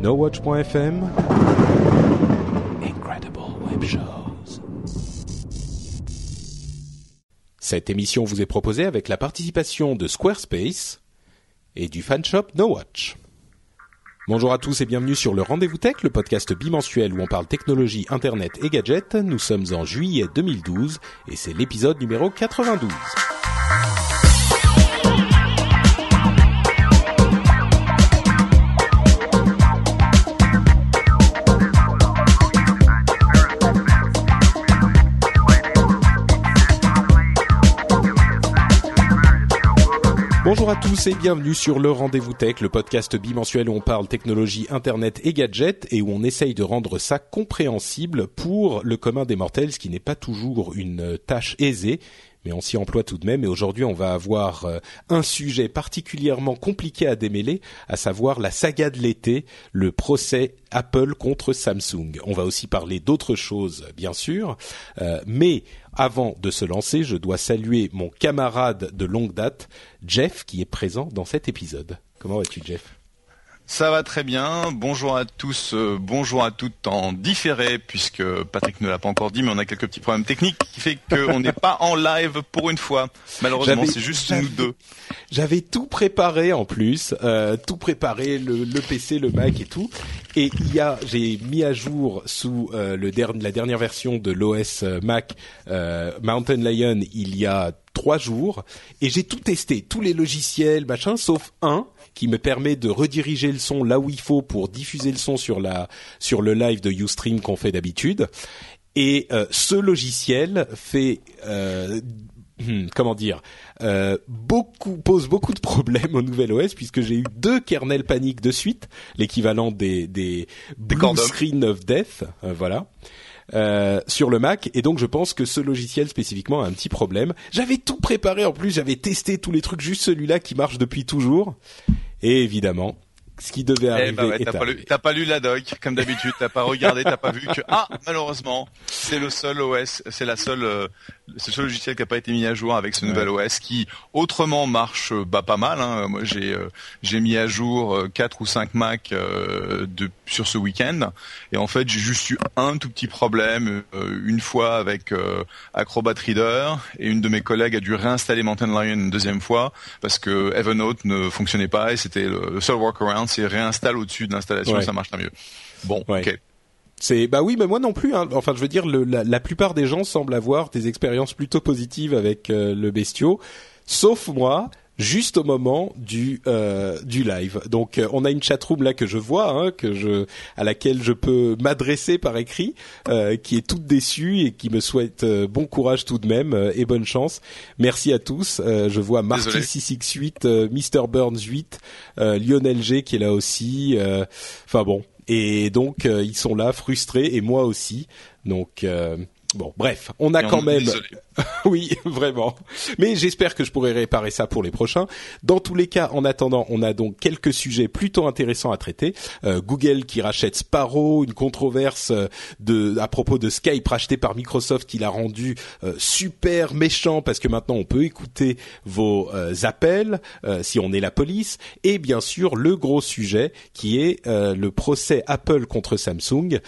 NoWatch.fm Incredible Web Shows. Cette émission vous est proposée avec la participation de Squarespace et du fanshop NoWatch. Bonjour à tous et bienvenue sur le Rendez-vous Tech, le podcast bimensuel où on parle technologie, internet et gadgets. Nous sommes en juillet 2012 et c'est l'épisode numéro 92. Bonjour à tous et bienvenue sur le Rendez-vous Tech, le podcast bimensuel où on parle technologie, internet et gadgets et où on essaye de rendre ça compréhensible pour le commun des mortels, ce qui n'est pas toujours une tâche aisée mais on s'y emploie tout de même. Et aujourd'hui, on va avoir euh, un sujet particulièrement compliqué à démêler, à savoir la saga de l'été, le procès Apple contre Samsung. On va aussi parler d'autres choses, bien sûr, euh, mais avant de se lancer, je dois saluer mon camarade de longue date, Jeff, qui est présent dans cet épisode. Comment vas-tu, Jeff? Ça va très bien. Bonjour à tous, euh, bonjour à toutes en différé, puisque Patrick ne l'a pas encore dit, mais on a quelques petits problèmes techniques qui fait qu'on n'est pas en live pour une fois. Malheureusement, c'est juste nous deux. J'avais tout préparé en plus, euh, tout préparé, le, le, PC, le Mac et tout. Et il y a, j'ai mis à jour sous euh, le la dernière version de l'OS euh, Mac euh, Mountain Lion il y a trois jours, et j'ai tout testé, tous les logiciels, machin, sauf un qui me permet de rediriger le son là où il faut pour diffuser le son sur la sur le live de Ustream qu'on fait d'habitude. Et euh, ce logiciel fait euh, comment dire euh, beaucoup pose beaucoup de problèmes au nouvel OS puisque j'ai eu deux kernels paniques de suite, l'équivalent des des blue screen of death, euh, voilà. Euh, sur le Mac et donc je pense que ce logiciel spécifiquement a un petit problème. J'avais tout préparé en plus, j'avais testé tous les trucs, juste celui-là qui marche depuis toujours et évidemment, ce qui devait arriver. Eh ben ouais, t'as, pas lu, pas lu la doc, comme d'habitude, t'as pas regardé, t'as pas vu que ah malheureusement c'est le seul OS, c'est la seule, euh, c'est le seul logiciel qui a pas été mis à jour avec ce nouvel OS qui autrement marche euh, bah pas mal. Hein. Moi j'ai euh, j'ai mis à jour quatre ou cinq Mac de sur ce week-end et en fait j'ai juste eu un tout petit problème une fois avec Acrobat Reader et une de mes collègues a dû réinstaller Mountain Lion une deuxième fois parce que Evernote ne fonctionnait pas et c'était le seul workaround c'est réinstalle au-dessus de l'installation, ça marchera mieux. Bon, ok. C'est bah oui, mais moi non plus. Hein. Enfin, je veux dire, le, la, plupart des gens semblent avoir des expériences plutôt positives avec euh, le bestiau, sauf moi juste au moment du euh, du live. Donc euh, on a une chatroom là que je vois, hein, que je à laquelle je peux m'adresser par écrit, euh, qui est toute déçue et qui me souhaite euh, bon courage tout de même euh, et bonne chance. Merci à tous. je vois Marty 668, Mr Burns 8, Lionel G qui est là aussi. Enfin bon. Et donc ils sont là frustrés et moi aussi. Donc Bon, bref, on a quand même. oui, vraiment. Mais j'espère que je pourrai réparer ça pour les prochains. Dans tous les cas, en attendant, on a donc quelques sujets plutôt intéressants à traiter. Euh, Google qui rachète Sparrow, une controverse euh, de à propos de Skype racheté par Microsoft qui l'a rendu euh, super méchant parce que maintenant on peut écouter vos appels si on est la police. Et bien sûr, le gros sujet qui est le procès Apple contre Samsung.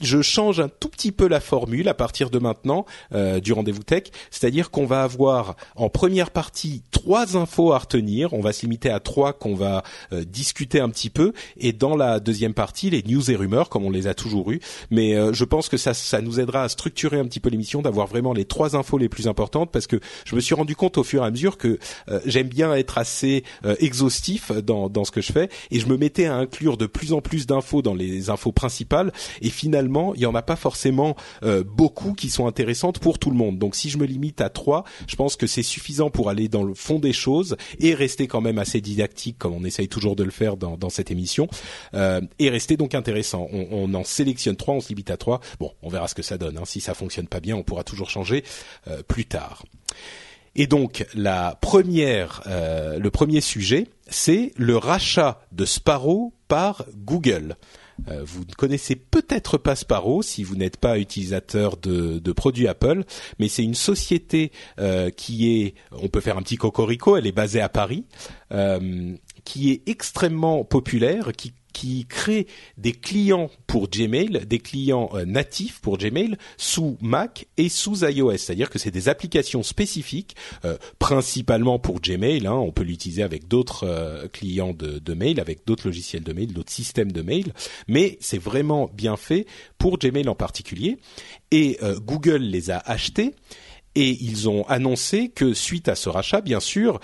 je change un tout petit peu la formule à partir de maintenant du rendez-vous tech, c'est-à-dire qu'on va avoir en première partie trois infos à retenir, on va se limiter à trois qu'on va euh, discuter un petit peu, et dans la deuxième partie les news et rumeurs comme on les a toujours eu. Mais euh, je pense que ça, ça nous aidera à structurer un petit peu l'émission, d'avoir vraiment les trois infos les plus importantes, parce que je me suis rendu compte au fur et à mesure que j'aime bien être assez exhaustif dans, dans ce que je fais, et je me mettais à inclure de plus en plus d'infos dans les infos principales, et finalement il y en a pas forcément beaucoup beaucoup qui sont intéressantes pour tout le monde. Donc si je me limite à trois, je pense que c'est suffisant pour aller dans le fond des choses et rester quand même assez didactique comme on essaye toujours de le faire dans, cette émission euh, et rester donc intéressant. On, en sélectionne trois, on se limite à trois. Bon, on verra ce que ça donne. Hein. Si ça fonctionne pas bien, on pourra toujours changer euh, plus tard. Et donc euh, le premier sujet, c'est le rachat de Sparrow par Google. Euh, vous ne connaissez peut-être pas Sparrow si vous n'êtes pas utilisateur de, de, produits Apple, mais c'est une société euh, qui est, on peut faire un petit cocorico, elle est basée à Paris, euh, qui est extrêmement populaire, qui qui crée des clients pour Gmail, des clients euh, natifs pour Gmail sous Mac et sous iOS. C'est-à-dire que c'est des applications spécifiques, euh, principalement pour Gmail. Hein, on peut l'utiliser avec d'autres euh, clients de, mail, avec d'autres logiciels de mail, d'autres systèmes de mail. Mais c'est vraiment bien fait pour Gmail en particulier. Et Google les a achetés. Et ils ont annoncé que suite à ce rachat, bien sûr,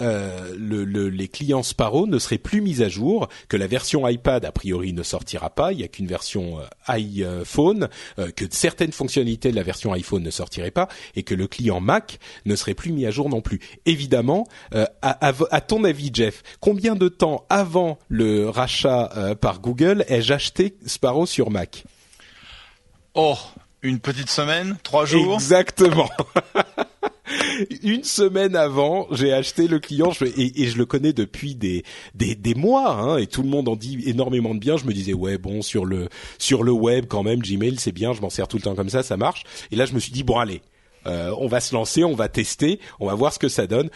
le, le, les clients Sparrow ne seraient plus mis à jour, que la version iPad a priori ne sortira pas, il n'y a qu'une version euh, iPhone, euh, que certaines fonctionnalités de la version iPhone ne sortiraient pas, et que le client Mac ne serait plus mis à jour non plus. Évidemment, à, à, à, ton avis, Jeff, combien de temps avant le rachat par Google ai-je acheté Sparrow sur Mac? Oh, une petite semaine, trois jours? Exactement. une semaine avant, j'ai acheté le client et, et, je le connais depuis des des, des mois hein, et tout le monde en dit énormément de bien. Je me disais ouais bon sur le sur le web quand même Gmail c'est bien, je m'en sers tout le temps comme ça, ça marche. Et là je me suis dit bon allez, euh, on va se lancer, on va tester, on va voir ce que ça donne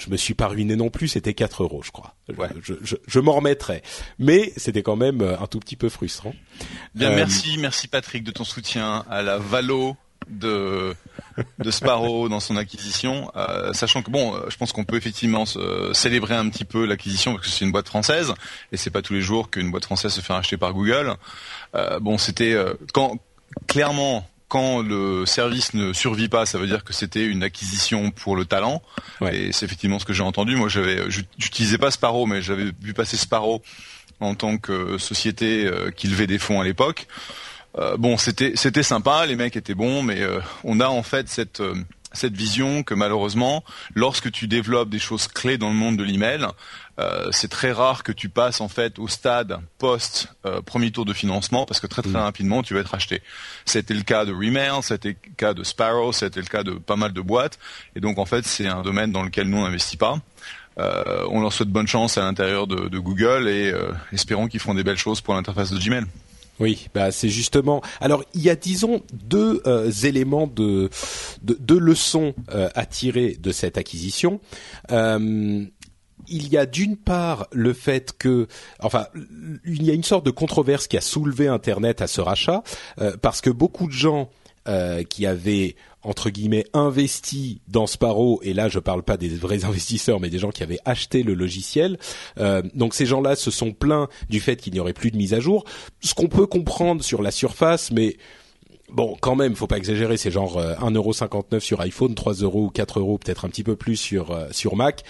je me suis pas ruiné non plus, c'était 4 euros, je crois. Ouais. Je, je, je m'en remettrai, mais c'était quand même euh, un tout petit peu frustrant. Bien, euh... merci, merci Patrick de ton soutien à la Valo de de Sparrow dans son acquisition, euh, sachant que bon, je pense qu'on peut effectivement se, célébrer un petit peu l'acquisition parce que c'est une boîte française et c'est pas tous les jours qu'une boîte française se fait racheter par Google. Euh, bon, c'était euh, quand clairement quand le service ne survit pas, ça veut dire que c'était une acquisition pour le talent. Ouais. Et c'est effectivement ce que j'ai entendu. Moi, j'avais, j'utilisais pas Sparrow, mais j'avais vu passer Sparrow en tant que société euh, qui levait des fonds à l'époque. Euh, bon, c'était c'était sympa, les mecs étaient bons, mais euh, on a en fait cette euh, cette vision que malheureusement, lorsque tu développes des choses clés dans le monde de l'email, euh, c'est très rare que tu passes en fait au stade post euh, premier tour de financement parce que très très mmh. rapidement tu vas être acheté. C'était le cas de Remail, c'était le cas de Sparrow, c'était le cas de pas mal de boîtes et donc en fait c'est un domaine dans lequel nous on n'investit pas. Euh, on leur souhaite bonne chance à l'intérieur de, de, Google et espérons qu'ils feront des belles choses pour l'interface de Gmail. Oui, bah c'est justement. Alors il y a disons deux euh, éléments de, de leçons euh, à tirer de cette acquisition. Euh, il y a d'une part le fait que, enfin, il y a une sorte de controverse qui a soulevé Internet à ce rachat parce que beaucoup de gens qui avaient entre guillemets investi dans Sparrow et là je parle pas des vrais investisseurs mais des gens qui avaient acheté le logiciel euh, donc ces gens-là se sont plaints du fait qu'il n'y aurait plus de mise à jour ce qu'on peut comprendre sur la surface mais Bon, quand même, faut pas exagérer, c'est genre euh, 1,59€ sur iPhone, 3 euros ou 4 euros, peut-être un petit peu plus sur euh, sur Mac.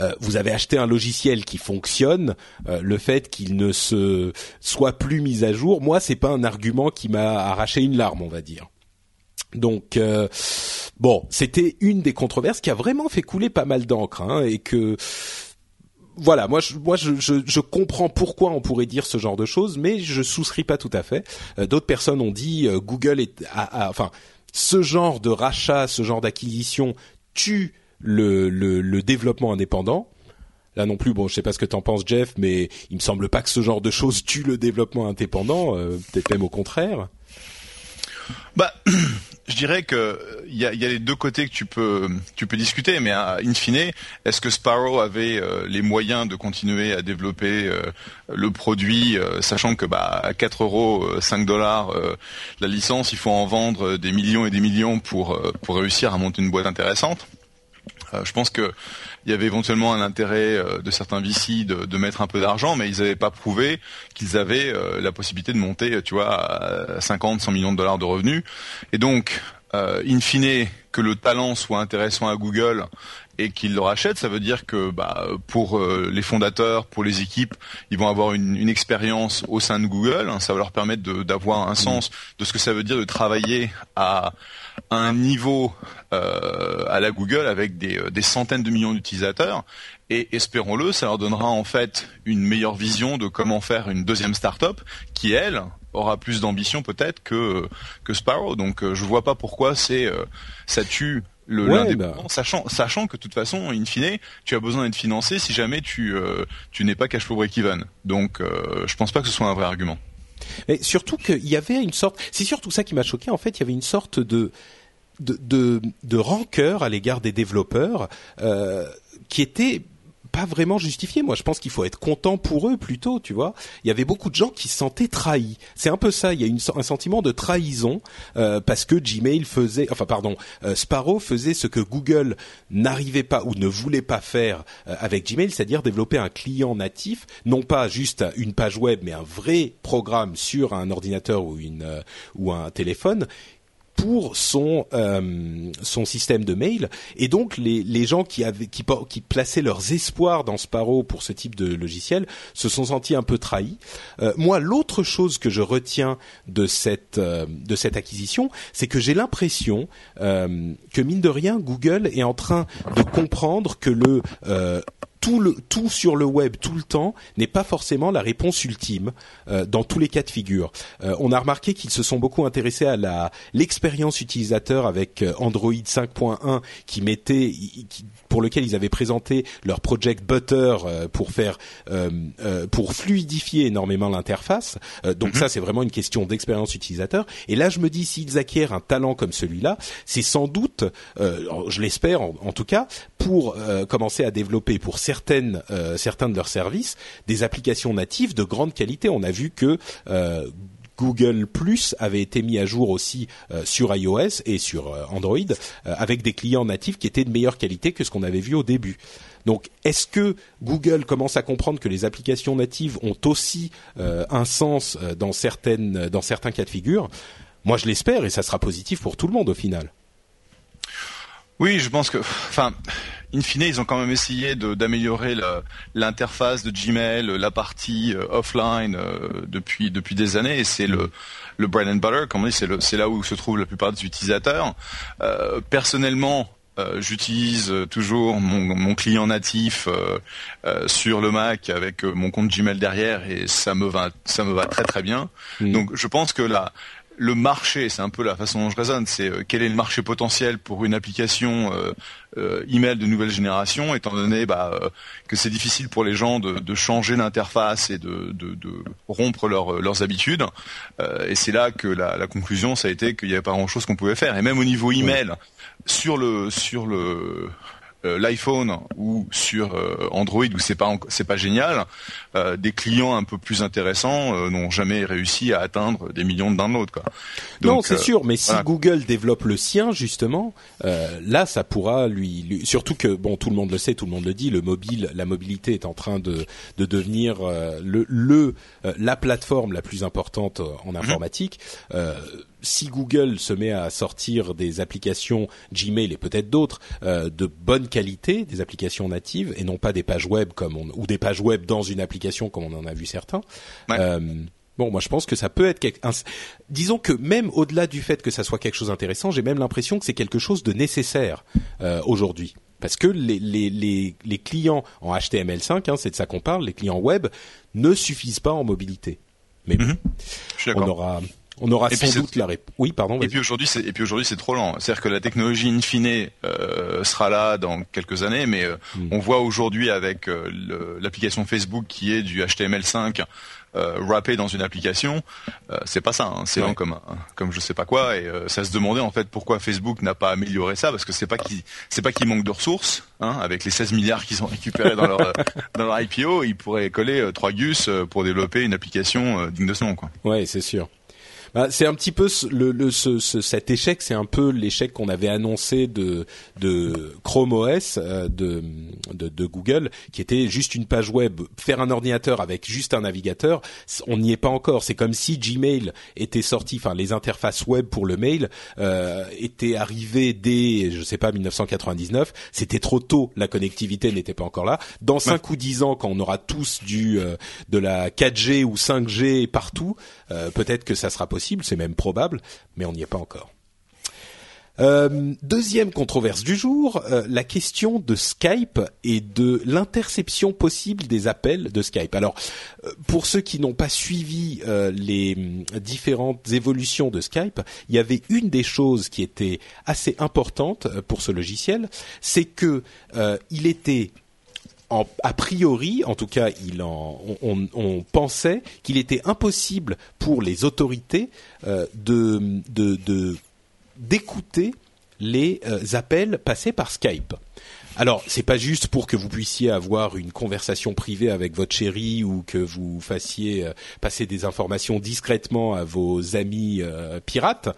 Euh, vous avez acheté un logiciel qui fonctionne, euh, le fait qu'il ne se soit plus mis à jour, moi c'est pas un argument qui m'a arraché une larme, on va dire. Donc euh, bon, c'était une des controverses qui a vraiment fait couler pas mal d'encre hein, et que voilà, moi, je, je, comprends pourquoi on pourrait dire ce genre de choses, mais je souscris pas tout à fait. Euh, D'autres personnes ont dit euh, Google est, enfin, ce genre de rachat, ce genre d'acquisition tue le, le, le, développement indépendant. Là non plus, bon, je sais pas ce que t'en penses, Jeff, mais il me semble pas que ce genre de choses tue le développement indépendant. Euh, Peut-être même au contraire. Bah, je dirais que il y a, y a, les deux côtés que tu peux tu peux discuter, mais uh, in fine, est-ce que Sparrow avait euh, les moyens de continuer à développer euh, le produit, euh, sachant que bah à 4 euros, 5 dollars la licence, il faut en vendre des millions et des millions pour pour réussir à monter une boîte intéressante. je pense que il y avait éventuellement un intérêt euh, de certains VC de, de mettre un peu d'argent, mais ils n'avaient pas prouvé qu'ils avaient euh, la possibilité de monter, tu vois, à 50, 100 millions de dollars de revenus. Et donc, euh, in fine, que le talent soit intéressant à Google et qu'ils le rachètent, ça veut dire que bah, pour euh, les fondateurs, pour les équipes, ils vont avoir une, une expérience au sein de Google. Hein, ça va leur permettre d'avoir un sens de ce que ça veut dire de travailler à un niveau euh, à la Google avec des, des centaines de millions d'utilisateurs. Et espérons-le, ça leur donnera en fait une meilleure vision de comment faire une deuxième startup qui, elle, aura plus d'ambition peut-être que que Sparrow. Donc je vois pas pourquoi c'est ça tue le bah. sachant sachant que de toute façon in fine tu as besoin d'être financé si jamais tu euh, tu n'es pas cash flow break even donc euh, je pense pas que ce soit un vrai argument mais surtout qu'il y avait une sorte c'est surtout ça qui m'a choqué en fait il y avait une sorte de de de, rancœur à l'égard des développeurs euh, qui était pas vraiment justifié. Moi, je pense qu'il faut être content pour eux plutôt, tu vois. Il y avait beaucoup de gens qui se sentaient trahis. C'est un peu ça. Il y a un sentiment de trahison euh, parce que Gmail faisait, enfin pardon, euh, Sparrow faisait ce que Google n'arrivait pas ou ne voulait pas faire euh, avec Gmail, c'est-à-dire développer un client natif, non pas juste une page web, mais un vrai programme sur un ordinateur ou une ou un téléphone pour son euh, son système de mail et donc les, les gens qui avaient qui, qui plaçaient leurs espoirs dans Sparrow pour ce type de logiciel se sont sentis un peu trahis. Euh, moi, l'autre chose que je retiens de cette euh, de cette acquisition, c'est que j'ai l'impression que mine de rien, Google est en train de comprendre que le tout le tout sur le web tout le temps n'est pas forcément la réponse ultime euh, dans tous les cas de figure. Euh, on a remarqué qu'ils se sont beaucoup intéressés à la l'expérience utilisateur avec euh, Android 5.1 qui mettait qui, pour lequel ils avaient présenté leur project Butter pour faire pour fluidifier énormément l'interface. donc mhm. ça c'est vraiment une question d'expérience utilisateur. Et là je me dis s'ils acquièrent un talent comme celui-là, c'est sans doute, je l'espère en, en, tout cas, pour commencer à développer pour euh, certains de leurs services des applications natives de grande qualité. On a vu que euh, Google Plus avait été mis à jour aussi euh, sur iOS et sur Android avec des clients natifs qui étaient de meilleure qualité que ce qu'on avait vu au début. Donc, est-ce que Google commence à comprendre que les applications natives ont aussi un sens dans dans certains cas de figure? Moi, je l'espère et ça sera positif pour tout le monde au final. Oui, je pense que, enfin, in fine, ils ont quand même essayé d'améliorer l'interface de Gmail, la partie euh, offline euh, depuis depuis des années, et c'est le le bread and butter, comme on dit, c'est là où se trouvent la plupart des utilisateurs. Euh, personnellement, j'utilise toujours mon, client natif sur le Mac avec mon compte Gmail derrière et ça me va ça me va très très bien. Donc je pense que là le marché, c'est un peu la façon dont je raisonne, c'est euh, quel est le marché potentiel pour une application euh, euh, email de nouvelle génération, étant donné bah, que c'est difficile pour les gens de, changer d'interface et de, rompre leurs habitudes. et c'est là que la, conclusion, ça a été qu'il n'y avait pas grand-chose qu'on pouvait faire. Et même au niveau email, sur le sur le euh, l'iPhone ou sur euh, Android où c'est pas c'est pas génial, euh, des clients un peu plus intéressants n'ont jamais réussi à atteindre des millions de downloads quoi. non, c'est sûr, mais si Google développe le sien justement, là ça pourra lui, surtout que bon tout le monde le sait, tout le monde le dit, le mobile, la mobilité est en train de de devenir le, le la plateforme la plus importante en mhm. informatique si Google se met à sortir des applications Gmail et peut-être d'autres euh, de bonne qualité, des applications natives et non pas des pages web comme on, ou des pages web dans une application comme on en a vu certains. Euh, bon, moi je pense que ça peut être quelque... disons que même au-delà du fait que ça soit quelque chose d'intéressant, j'ai même l'impression que c'est quelque chose de nécessaire euh, aujourd'hui. Parce que les, les, les, les, clients en HTML5, hein, c'est de ça qu'on parle, les clients web ne suffisent pas en mobilité. Mais mhm. on aura on aura sans doute la réponse. Oui, pardon. Et puis aujourd'hui, c'est et puis aujourd'hui c'est trop lent. C'est-à-dire que la technologie in fine euh, sera là dans quelques années, mais euh, hmm. on voit aujourd'hui avec euh, l'application Facebook qui est du HTML5 euh, wrappé dans une application, c'est pas ça. Hein. c'est lent comme comme je sais pas quoi. Et ça se demandait en fait pourquoi Facebook n'a pas amélioré ça, parce que c'est pas qu'il c'est pas qu'il manque de ressources. Hein, avec les 16 milliards qu'ils ont récupérés dans leur dans leur IPO, ils pourraient coller trois gus pour développer une application digne de ce nom. Quoi. Ouais, c'est sûr. Bah, c'est un petit peu ce- le, le ce, ce- cet échec, c'est un peu l'échec qu'on avait annoncé de de Chrome OS euh, de, de de Google, qui était juste une page web, faire un ordinateur avec juste un navigateur. On n'y est pas encore. C'est comme si Gmail était sorti, enfin les interfaces web pour le mail euh, étaient arrivées dès je sais pas 1999. C'était trop tôt, la connectivité n'était pas encore là. Dans 5 ou 10 ans, quand on aura tous du euh, de la 4G ou 5G partout, euh, peut-être que ça sera possible, c'est même probable, mais on n'y est pas encore. Euh, deuxième controverse du jour, euh, la question de Skype et de l'interception possible des appels de Skype. Alors, euh, pour ceux qui n'ont pas suivi les différentes évolutions de Skype, il y avait une des choses qui était assez importante pour ce logiciel, c'est que il était en, a priori, en tout cas, il en, on, pensait qu'il était impossible pour les autorités euh, de- d'écouter les euh, appels passés par Skype. Alors, c'est pas juste pour que vous puissiez avoir une conversation privée avec votre chérie ou que vous fassiez euh, passer des informations discrètement à vos amis euh, pirates,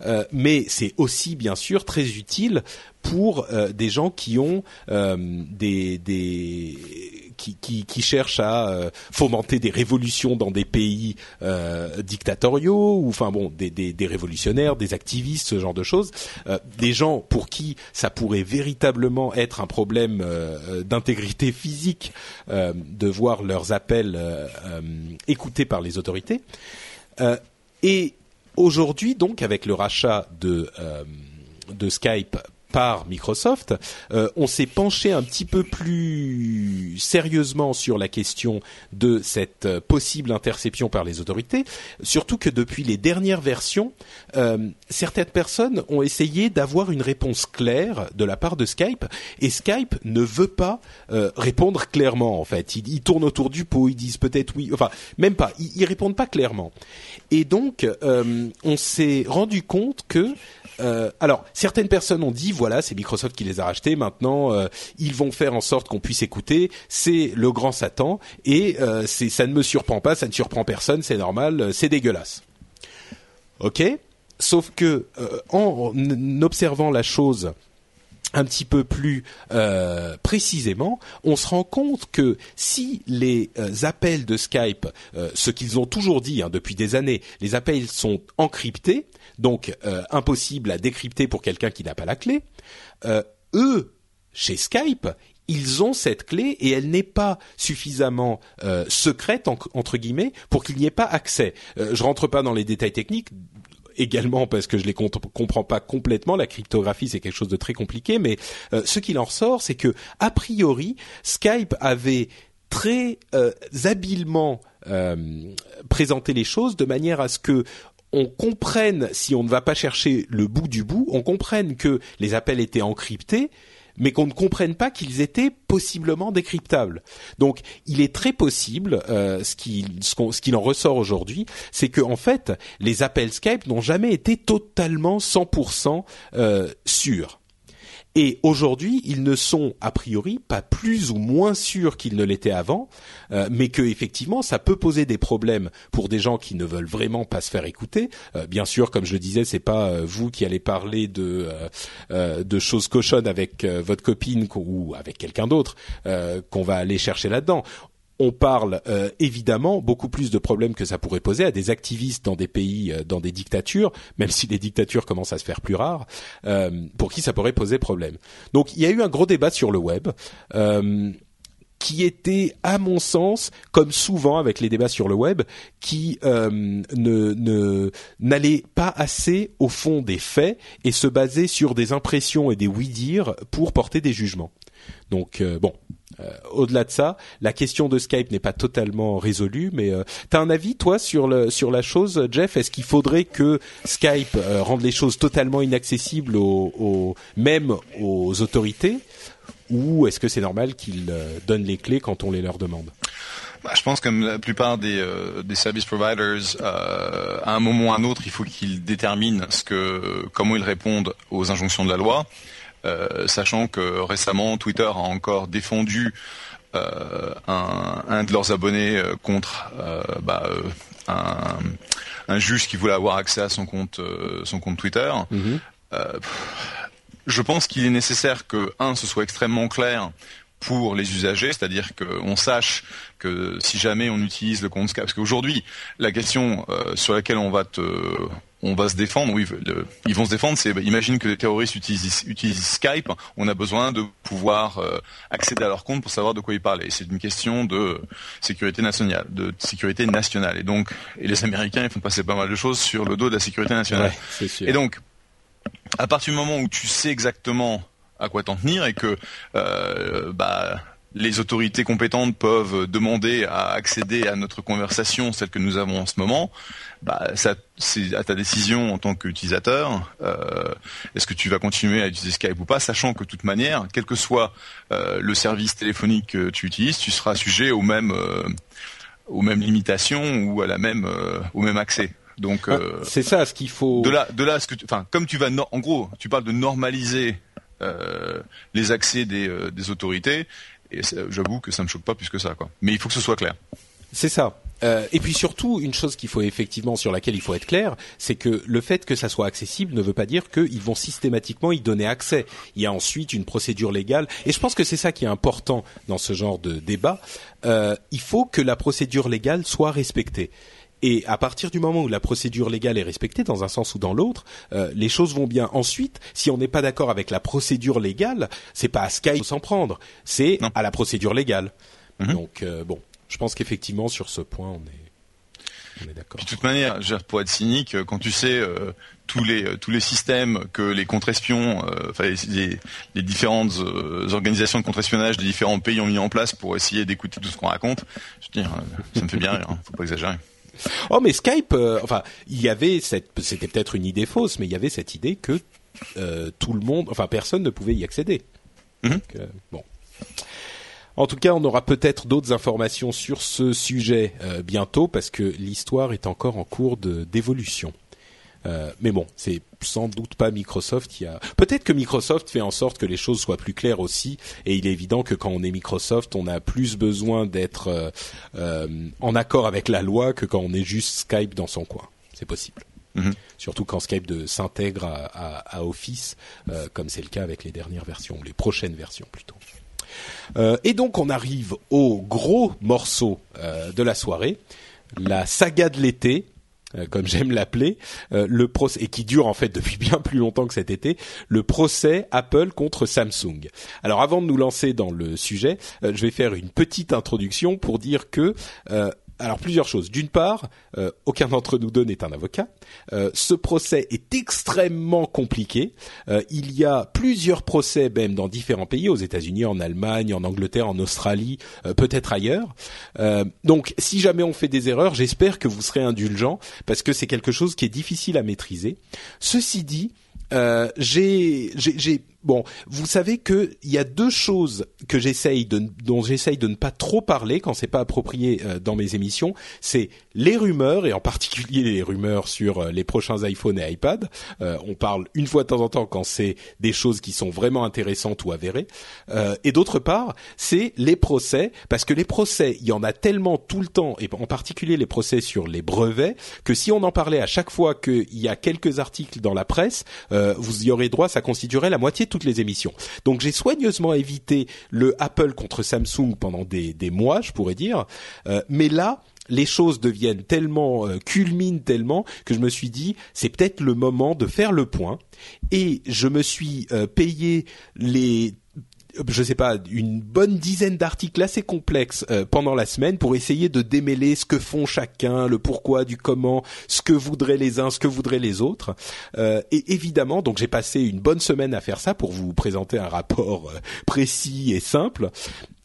euh, mais c'est aussi bien sûr très utile pour des gens qui ont des, des qui, qui, cherchent à euh, fomenter des révolutions dans des pays euh, dictatoriaux ou enfin bon des, révolutionnaires, des activistes, ce genre de choses, Euh, des gens pour qui ça pourrait véritablement être un problème d'intégrité physique de voir leurs appels écoutés par les autorités. Et aujourd'hui, donc, avec le rachat de Skype par Microsoft, euh, on s'est penché un petit peu plus sérieusement sur la question de cette euh, possible interception par les autorités, surtout que depuis les dernières versions, euh, certaines personnes ont essayé d'avoir une réponse claire de la part de Skype, et Skype ne veut pas euh, répondre clairement en fait. Ils, tournent autour du pot, ils disent peut-être oui, enfin même pas, ils, ils répondent pas clairement. Et donc, euh, on s'est rendu compte que, euh, alors, certaines personnes ont dit, voilà, c'est Microsoft qui les a rachetés, maintenant, euh, ils vont faire en sorte qu'on puisse écouter, c'est le grand Satan, et euh, ça ne me surprend pas, ça ne surprend personne, c'est normal, euh, c'est dégueulasse. Ok? Sauf que, en observant la chose un petit peu plus euh, précisément, on se rend compte que si les euh, appels de Skype, euh, ce qu'ils ont toujours dit hein, depuis des années, les appels sont encryptés, donc impossible à décrypter pour quelqu'un qui n'a pas la clé, eux, chez Skype, ils ont cette clé et elle n'est pas suffisamment secrète en- entre guillemets pour qu'il n'y ait pas accès. Euh, je rentre pas dans les détails techniques également parce que je les com- comprends pas complètement. La cryptographie c'est quelque chose de très compliqué, mais euh, ce qu'il en ressort, c'est que a priori Skype avait très euh, habilement euh, présenté les choses de manière à ce que on comprenne, si on ne va pas chercher le bout du bout, on comprenne que les appels étaient encryptés, mais qu'on ne comprenne pas qu'ils étaient possiblement décryptables. Donc, il est très possible, euh, ce qu'il ce ce en ressort aujourd'hui, c'est que en fait, les appels Skype n'ont jamais été totalement 100% euh, sûrs. Et aujourd'hui, ils ne sont a priori pas plus ou moins sûrs qu'ils ne l'étaient avant, euh, mais que effectivement, ça peut poser des problèmes pour des gens qui ne veulent vraiment pas se faire écouter. Euh, bien sûr, comme je le disais, c'est pas euh, vous qui allez parler de euh, de choses cochonnes avec votre copine ou avec quelqu'un d'autre qu'on va aller chercher là-dedans on parle euh, évidemment beaucoup plus de problèmes que ça pourrait poser à des activistes dans des pays, euh, dans des dictatures, même si les dictatures commencent à se faire plus rares, euh, pour qui ça pourrait poser problème. Donc il y a eu un gros débat sur le web. euh, qui était, à mon sens, comme souvent avec les débats sur le web, qui euh, ne n'allait pas assez au fond des faits et se basait sur des impressions et des oui-dire pour porter des jugements. Donc euh, bon, au-delà de ça, la question de Skype n'est pas totalement résolue, mais euh, t'as un avis toi sur le sur la chose, Jeff? Est-ce qu'il faudrait que Skype euh, rende les choses totalement inaccessibles aux, même aux autorités, ou est-ce que c'est normal qu'ils euh, donnent les clés quand on les leur demande? Bah, je pense que la plupart des, euh, des service providers, euh, à un moment ou à un autre, il faut qu'ils déterminent ce que, comment ils répondent aux injonctions de la loi, euh, sachant que récemment Twitter a encore défendu euh, un, un de leurs abonnés euh, contre euh, bah, euh, un, un juge qui voulait avoir accès à son compte, son compte Twitter. Mhm. je pense qu'il est nécessaire que un, ce soit extrêmement clair pour les usagers, c'est-à-dire qu'on sache que si jamais on utilise le compte Skype, parce qu'aujourd'hui la question euh, sur laquelle on va te, on va se défendre, oui, ils vont se défendre, c'est imagine que les terroristes utilisent, utilisent Skype, on a besoin de pouvoir euh, accéder à leur compte pour savoir de quoi ils parlent. Et c'est une question de sécurité nationale, de sécurité nationale. Et donc, et les Américains, ils font passer pas mal de choses sur le dos de la sécurité nationale. sûr. Et donc, à partir du moment où tu sais exactement à quoi t'en tenir et que euh, bah, les autorités compétentes peuvent demander à accéder à notre conversation, celle que nous avons en ce moment, bah, ça, c'est à ta décision en tant qu'utilisateur. Euh, est-ce que tu vas continuer à utiliser Skype ou pas, sachant que de toute manière, quel que soit euh, le service téléphonique que tu utilises, tu seras sujet aux mêmes, aux mêmes limitations ou à la même, au même accès. Donc ah, c'est ça ce qu'il faut. De là, de là, ce que, enfin, comme tu vas, en gros, tu parles de normaliser les accès des, euh, des autorités. Et j'avoue que ça me choque pas plus que ça, quoi. Mais il faut que ce soit clair. C'est ça. Euh, et puis surtout, une chose qu'il faut effectivement sur laquelle il faut être clair, c'est que le fait que ça soit accessible ne veut pas dire qu'ils vont systématiquement y donner accès. Il y a ensuite une procédure légale, et je pense que c'est ça qui est important dans ce genre de débat. Euh, il faut que la procédure légale soit respectée. Et à partir du moment où la procédure légale est respectée, dans un sens ou dans l'autre, euh, les choses vont bien. Ensuite, si on n'est pas d'accord avec la procédure légale, c'est pas à Skype s'en prendre, c'est à la procédure légale. Mhm. Donc euh, bon, je pense qu'effectivement sur ce point, on est, on est d'accord. De toute manière, pour être cynique, euh, quand tu sais tous les tous les systèmes que les contre-espions, enfin les, les, différentes organisations de contre-espionnage des différents pays ont mis en place pour essayer d'écouter tout ce qu'on raconte, je veux dire, ça me fait bien rire. Hein, faut pas exagérer. Oh, mais Skype, euh, enfin, il y avait cette, c'était peut-être une idée fausse, mais il y avait cette idée que euh, tout le monde, enfin, personne ne pouvait y accéder. Mhm. Euh, bon. En tout cas, on aura peut-être d'autres informations sur ce sujet bientôt parce que l'histoire est encore en cours de d'évolution. Euh, mais bon, c'est sans doute pas Microsoft. Il a peut-être que Microsoft fait en sorte que les choses soient plus claires aussi. Et il est évident que quand on est Microsoft, on a plus besoin d'être euh, euh, en accord avec la loi que quand on est juste Skype dans son coin. C'est possible. Mm-hmm. Surtout quand Skype s'intègre à, Office, comme c'est le cas avec les dernières versions, les prochaines versions plutôt. et donc on arrive au gros morceau de la soirée, la saga de l'été, comme j'aime l'appeler, euh, le procès et qui dure en fait depuis bien plus longtemps que cet été, le procès Apple contre Samsung. Alors avant de nous lancer dans le sujet, euh, je vais faire une petite introduction pour dire que alors plusieurs choses. D'une part, euh, aucun d'entre nous deux n'est un avocat. Euh, ce procès est extrêmement compliqué. Euh, il y a plusieurs procès même dans différents pays, aux États-Unis, en Allemagne, en Angleterre, en Australie, peut-être ailleurs. donc, si jamais on fait des erreurs, j'espère que vous serez indulgents parce que c'est quelque chose qui est difficile à maîtriser. Ceci dit, j'ai Bon, vous savez que il y a deux choses que j'essaye de, dont j'essaye de ne pas trop parler quand c'est pas approprié euh, dans mes émissions. C'est les rumeurs et en particulier les rumeurs sur euh, les prochains iPhone et iPad. Euh, on parle une fois de temps en temps quand c'est des choses qui sont vraiment intéressantes ou avérées. et d'autre part, c'est les procès parce que les procès, il y en a tellement tout le temps et en particulier les procès sur les brevets que si on en parlait à chaque fois qu'il y a quelques articles dans la presse, vous y aurez droit, ça constituerait la moitié de toutes les émissions. Donc j'ai soigneusement évité le Apple contre Samsung pendant des, mois, je pourrais dire. Euh, mais là, les choses deviennent tellement euh, culminent tellement que je me suis dit c'est peut-être le moment de faire le point et je me suis euh, payé les je sais pas, une bonne dizaine d'articles assez complexes euh, pendant la semaine pour essayer de démêler ce que font chacun, le pourquoi, du comment, ce que voudraient les uns, ce que voudraient les autres. Euh, et évidemment, donc j'ai passé une bonne semaine à faire ça pour vous présenter un rapport euh, précis et simple.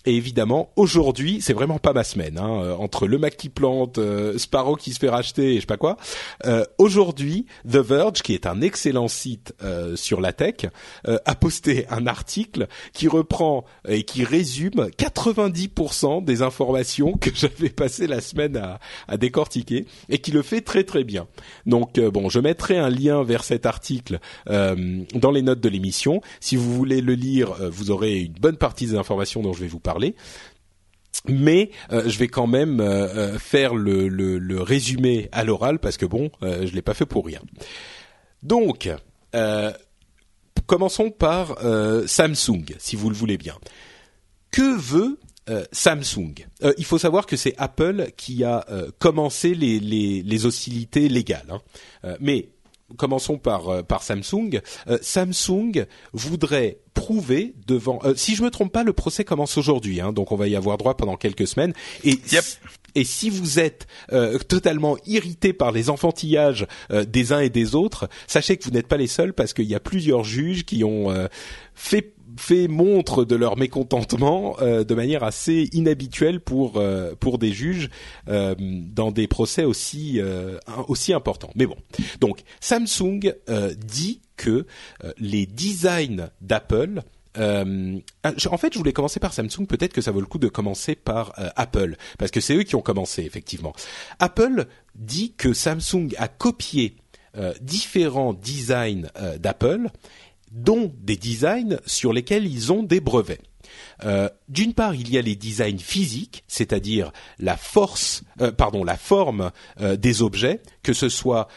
Et évidemment, aujourd'hui, c'est vraiment pas ma semaine. Hein, euh, entre le Mac qui plante, euh, Sparrow qui se fait racheter, et je sais pas quoi. Euh, aujourd'hui, The Verge, qui est un excellent site sur la tech, a posté un article qui reprend et qui résume 90% des informations que j'avais passé la semaine à, à, décortiquer, et qui le fait très très bien. Donc bon, je mettrai un lien vers cet article dans les notes de l'émission. Si vous voulez le lire, vous aurez une bonne partie des informations dont je vais vous parler parler. mais euh, je vais quand même euh, faire le, résumé à l'oral parce que bon, euh, je l'ai pas fait pour rien. Donc, commençons par Samsung, si vous le voulez bien. Que veut Samsung? Il faut savoir que c'est Apple qui a commencé les, hostilités légales, hein. mais commençons par euh, par Samsung. Euh, Samsung voudrait prouver devant. Euh, si je me trompe pas, le procès commence aujourd'hui, hein, donc on va y avoir droit pendant quelques semaines. Et et si vous êtes totalement irrité par les enfantillages des uns et des autres, sachez que vous n'êtes pas les seuls parce qu'il y a plusieurs juges qui ont fait fait montre de leur mécontentement euh, de manière assez inhabituelle pour euh, des juges euh, dans des procès aussi aussi importants. Mais bon, donc Samsung dit que les designs d'Apple en fait, je voulais commencer par Samsung. Peut-être que ça vaut le coup de commencer par Apple, parce que c'est eux qui ont commencé effectivement. Apple dit que Samsung a copié différents designs d'Apple dont des designs sur lesquels ils ont des brevets. Euh, d'une part, il y a les designs physiques, c'est-à-dire la force, euh, pardon, la forme euh, des objets, que ce soit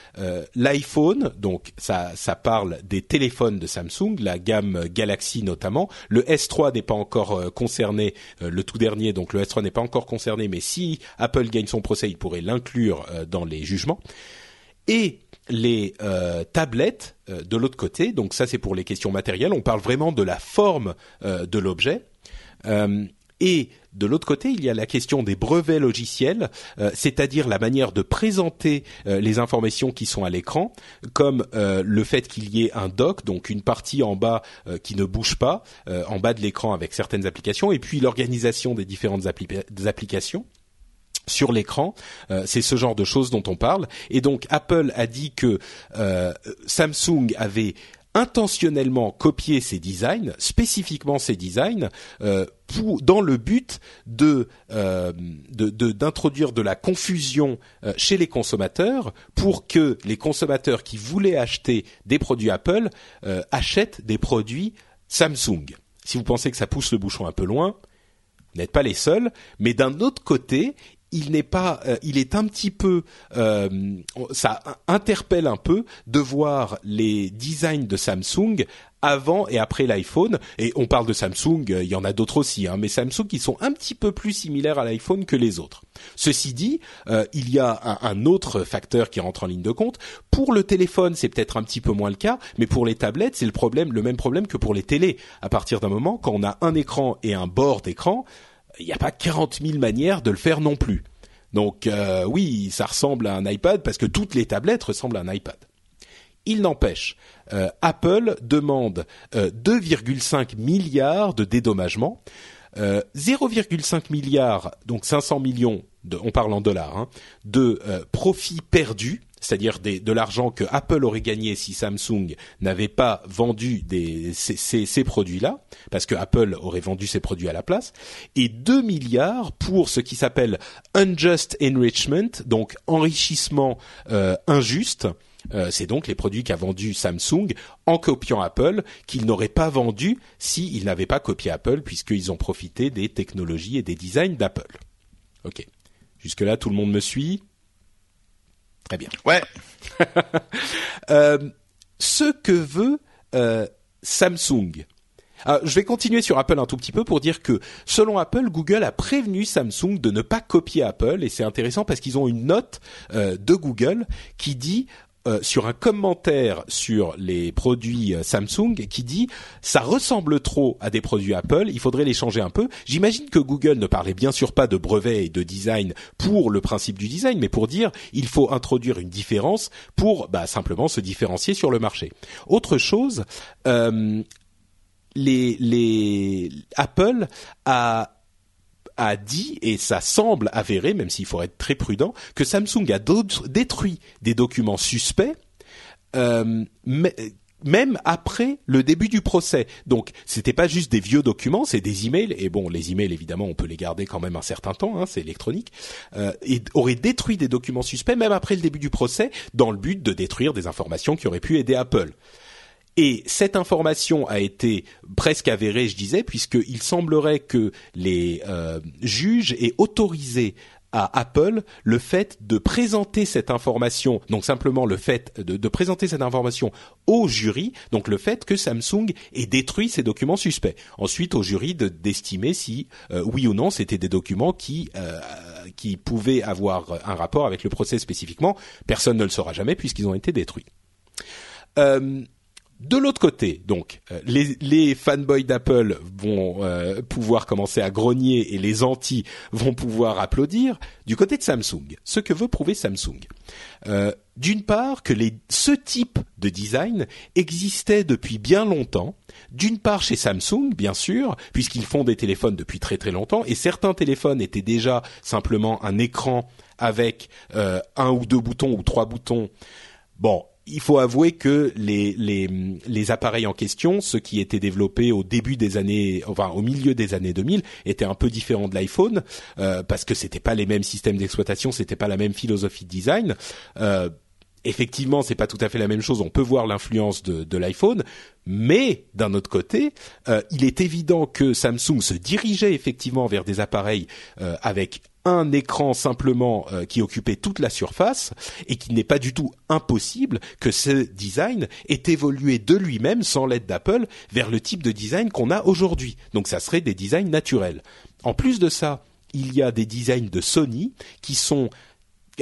l'iPhone, donc ça, ça parle des téléphones de Samsung, la gamme Galaxy notamment. Le S3 n'est pas encore concerné, le tout dernier, donc le S3 n'est pas encore concerné, mais si Apple gagne son procès, il pourrait l'inclure dans les jugements. Et les euh, tablettes euh, de l'autre côté. Donc ça c'est pour les questions matérielles. On parle vraiment de la forme euh, de l'objet. et de l'autre côté, il y a la question des brevets logiciels, c'est-à-dire la manière de présenter les informations qui sont à l'écran, comme le fait qu'il y ait un dock, donc une partie en bas qui ne bouge pas, en bas de l'écran avec certaines applications, et puis l'organisation des différentes applications sur l'écran. Euh, c'est ce genre de choses dont on parle. Et donc Apple a dit que euh, Samsung avait intentionnellement copié ces designs, spécifiquement ces designs, euh, dans le but de d'introduire de, de, la confusion chez les consommateurs pour que les consommateurs qui voulaient acheter des produits Apple achètent des produits Samsung. Si vous pensez que ça pousse le bouchon un peu loin, n'êtes pas les seuls, mais d'un autre côté, il n'est pas, euh, il est un petit peu, euh, ça interpelle un peu de voir les designs de Samsung avant et après l'iPhone. Et on parle de Samsung, euh, il y en a d'autres aussi, hein, mais Samsung qui sont un petit peu plus similaires à l'iPhone que les autres. Ceci dit, il y a un, un, autre facteur qui rentre en ligne de compte. Pour le téléphone, c'est peut-être un petit peu moins le cas, mais pour les tablettes, c'est le problème, le même problème que pour les télés. À partir d'un moment, quand on a un écran et un bord d'écran, il n'y a pas 40 000 manières de le faire non plus. Donc euh, oui, ça ressemble à un iPad parce que toutes les tablettes ressemblent à un iPad. Il n'empêche, euh, Apple demande 2,5 euh, milliards de dédommagement, 0,5 milliards, donc 500 millions, de, on parle en dollars, hein, de profits perdus c'est-à-dire de l'argent que Apple aurait gagné si Samsung n'avait pas vendu ces, ces, produits-là, parce que Apple aurait vendu ses produits à la place, et 2 milliards pour ce qui s'appelle unjust enrichment, donc enrichissement euh, injuste. Euh, c'est donc les produits qu'a vendu Samsung en copiant Apple qu'il n'aurait pas vendu s'il n'avait pas copié Apple puisqu'ils ont profité des technologies et des designs d'Apple. Ok. Jusque là, tout le monde me suit? Très bien. Ouais. euh, ce que veut euh, Samsung. Alors, je vais continuer sur Apple un tout petit peu pour dire que selon Apple, Google a prévenu Samsung de ne pas copier Apple et c'est intéressant parce qu'ils ont une note euh, de Google qui dit euh, sur un commentaire sur les produits euh, Samsung qui dit ça ressemble trop à des produits Apple, il faudrait les changer un peu. J'imagine que Google ne parlait bien sûr pas de brevet et de design pour le principe du design, mais pour dire il faut introduire une différence pour bah, simplement se différencier sur le marché. Autre chose, euh, les, les Apple a a dit, et ça semble avéré, même s'il faut être très prudent, que Samsung a détruit des documents suspects, euh, même après le début du procès. Donc, c'était pas juste des vieux documents, c'est des emails. Et bon, les emails, évidemment, on peut les garder quand même un certain temps, hein, c'est électronique. Euh, et aurait détruit des documents suspects même après le début du procès, dans le but de détruire des informations qui auraient pu aider Apple. Et cette information a été presque avérée, je disais, puisqu'il semblerait que les euh, juges aient autorisé à Apple le fait de présenter cette information, donc simplement le fait de, de, présenter cette information au jury, donc le fait que Samsung ait détruit ces documents suspects. Ensuite, au jury d'estimer si euh, oui ou non c'était des documents qui euh, qui pouvaient avoir un rapport avec le procès spécifiquement. Personne ne le saura jamais puisqu'ils ont été détruits. Euh, de l'autre côté, donc, euh, les, les fanboys d'Apple vont euh, pouvoir commencer à grogner et les anti vont pouvoir applaudir. Du côté de Samsung, ce que veut prouver Samsung, euh, d'une part que les, ce type de design existait depuis bien longtemps. D'une part chez Samsung, bien sûr, puisqu'ils font des téléphones depuis très très longtemps, et certains téléphones étaient déjà simplement un écran avec un ou deux boutons ou trois boutons. Bon, il faut avouer que les, les, les, appareils en question, ceux qui étaient développés au début des années, enfin au milieu des années 2000, étaient un peu différents de l'iPhone euh, parce que c'était pas les mêmes systèmes d'exploitation, c'était pas la même philosophie de design. Euh, effectivement, c'est pas tout à fait la même chose. On peut voir l'influence de, de l'iPhone, mais d'un autre côté, euh, il est évident que Samsung se dirigeait effectivement vers des appareils euh, avec un écran simplement euh, qui occupait toute la surface et qu'il n'est pas du tout impossible que ce design ait évolué de lui-même sans l'aide d'Apple vers le type de design qu'on a aujourd'hui. Donc ça serait des designs naturels. En plus de ça, il y a des designs de Sony qui sont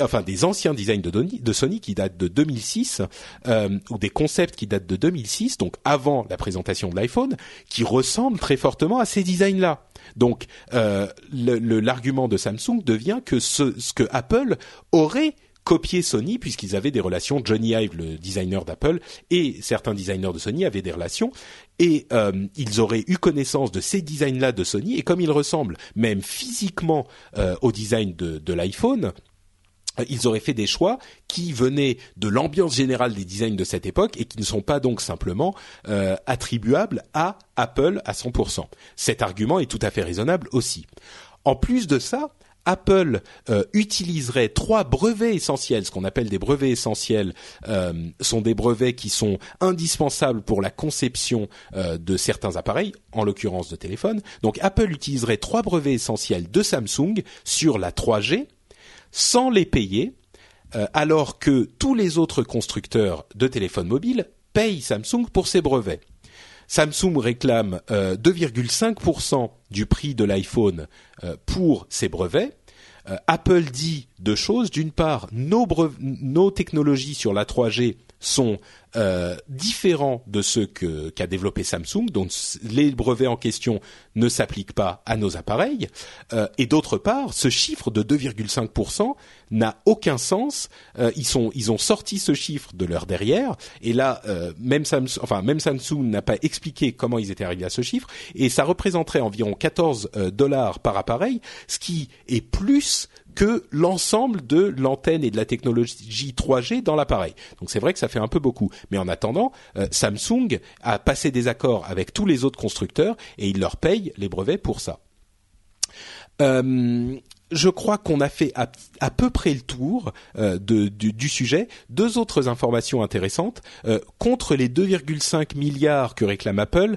enfin des anciens designs de, Sony qui datent de 2006 euh, ou des concepts qui datent de 2006, donc avant la présentation de l'iPhone, qui ressemblent très fortement à ces designs-là. Donc euh, l'argument de Samsung devient que ce, ce que Apple aurait copié Sony puisqu'ils avaient des relations. Johnny Ive, le designer d'Apple, et certains designers de Sony avaient des relations et euh, ils auraient eu connaissance de ces designs-là de Sony et comme ils ressemblent même physiquement euh, au design de, de l'iPhone, ils auraient fait des choix qui venaient de l'ambiance générale des designs de cette époque et qui ne sont pas donc simplement euh, attribuables à Apple à 100%. Cet argument est tout à fait raisonnable aussi. En plus de ça, Apple euh, utiliserait trois brevets essentiels, ce qu'on appelle des brevets essentiels, euh, sont des brevets qui sont indispensables pour la conception euh, de certains appareils, en l'occurrence de téléphones. Donc Apple utiliserait trois brevets essentiels de Samsung sur la 3G, sans les payer, euh, alors que tous les autres constructeurs de téléphones mobiles payent Samsung pour ces brevets. Samsung réclame 2,5% euh, du prix de l'iPhone euh, pour ces brevets. Apple dit deux choses. D'une part, nos technologies sur la 3G sont euh, de ceux qu'a développé Samsung, donc les brevets en question ne s'appliquent pas à nos appareils. Euh, et d'autre part, ce chiffre de 2,5% n'a aucun sens. Euh, ils sont ils ont sorti ce chiffre de leur derrière, et là euh, même Samsung, enfin même Samsung n'a pas expliqué comment ils étaient arrivés à ce chiffre, et ça représenterait environ 14 euh, dollars par appareil, ce qui est plus que l'ensemble de l'antenne et de la technologie 3G dans l'appareil. Donc c'est vrai que ça fait un peu beaucoup. Mais en attendant, euh, Samsung a passé des accords avec tous les autres constructeurs et il leur paye les brevets pour ça. Euh, je crois qu'on a fait à, peu près le tour euh, du, sujet. Deux autres informations intéressantes. contre les 2,5 milliards que réclame Apple,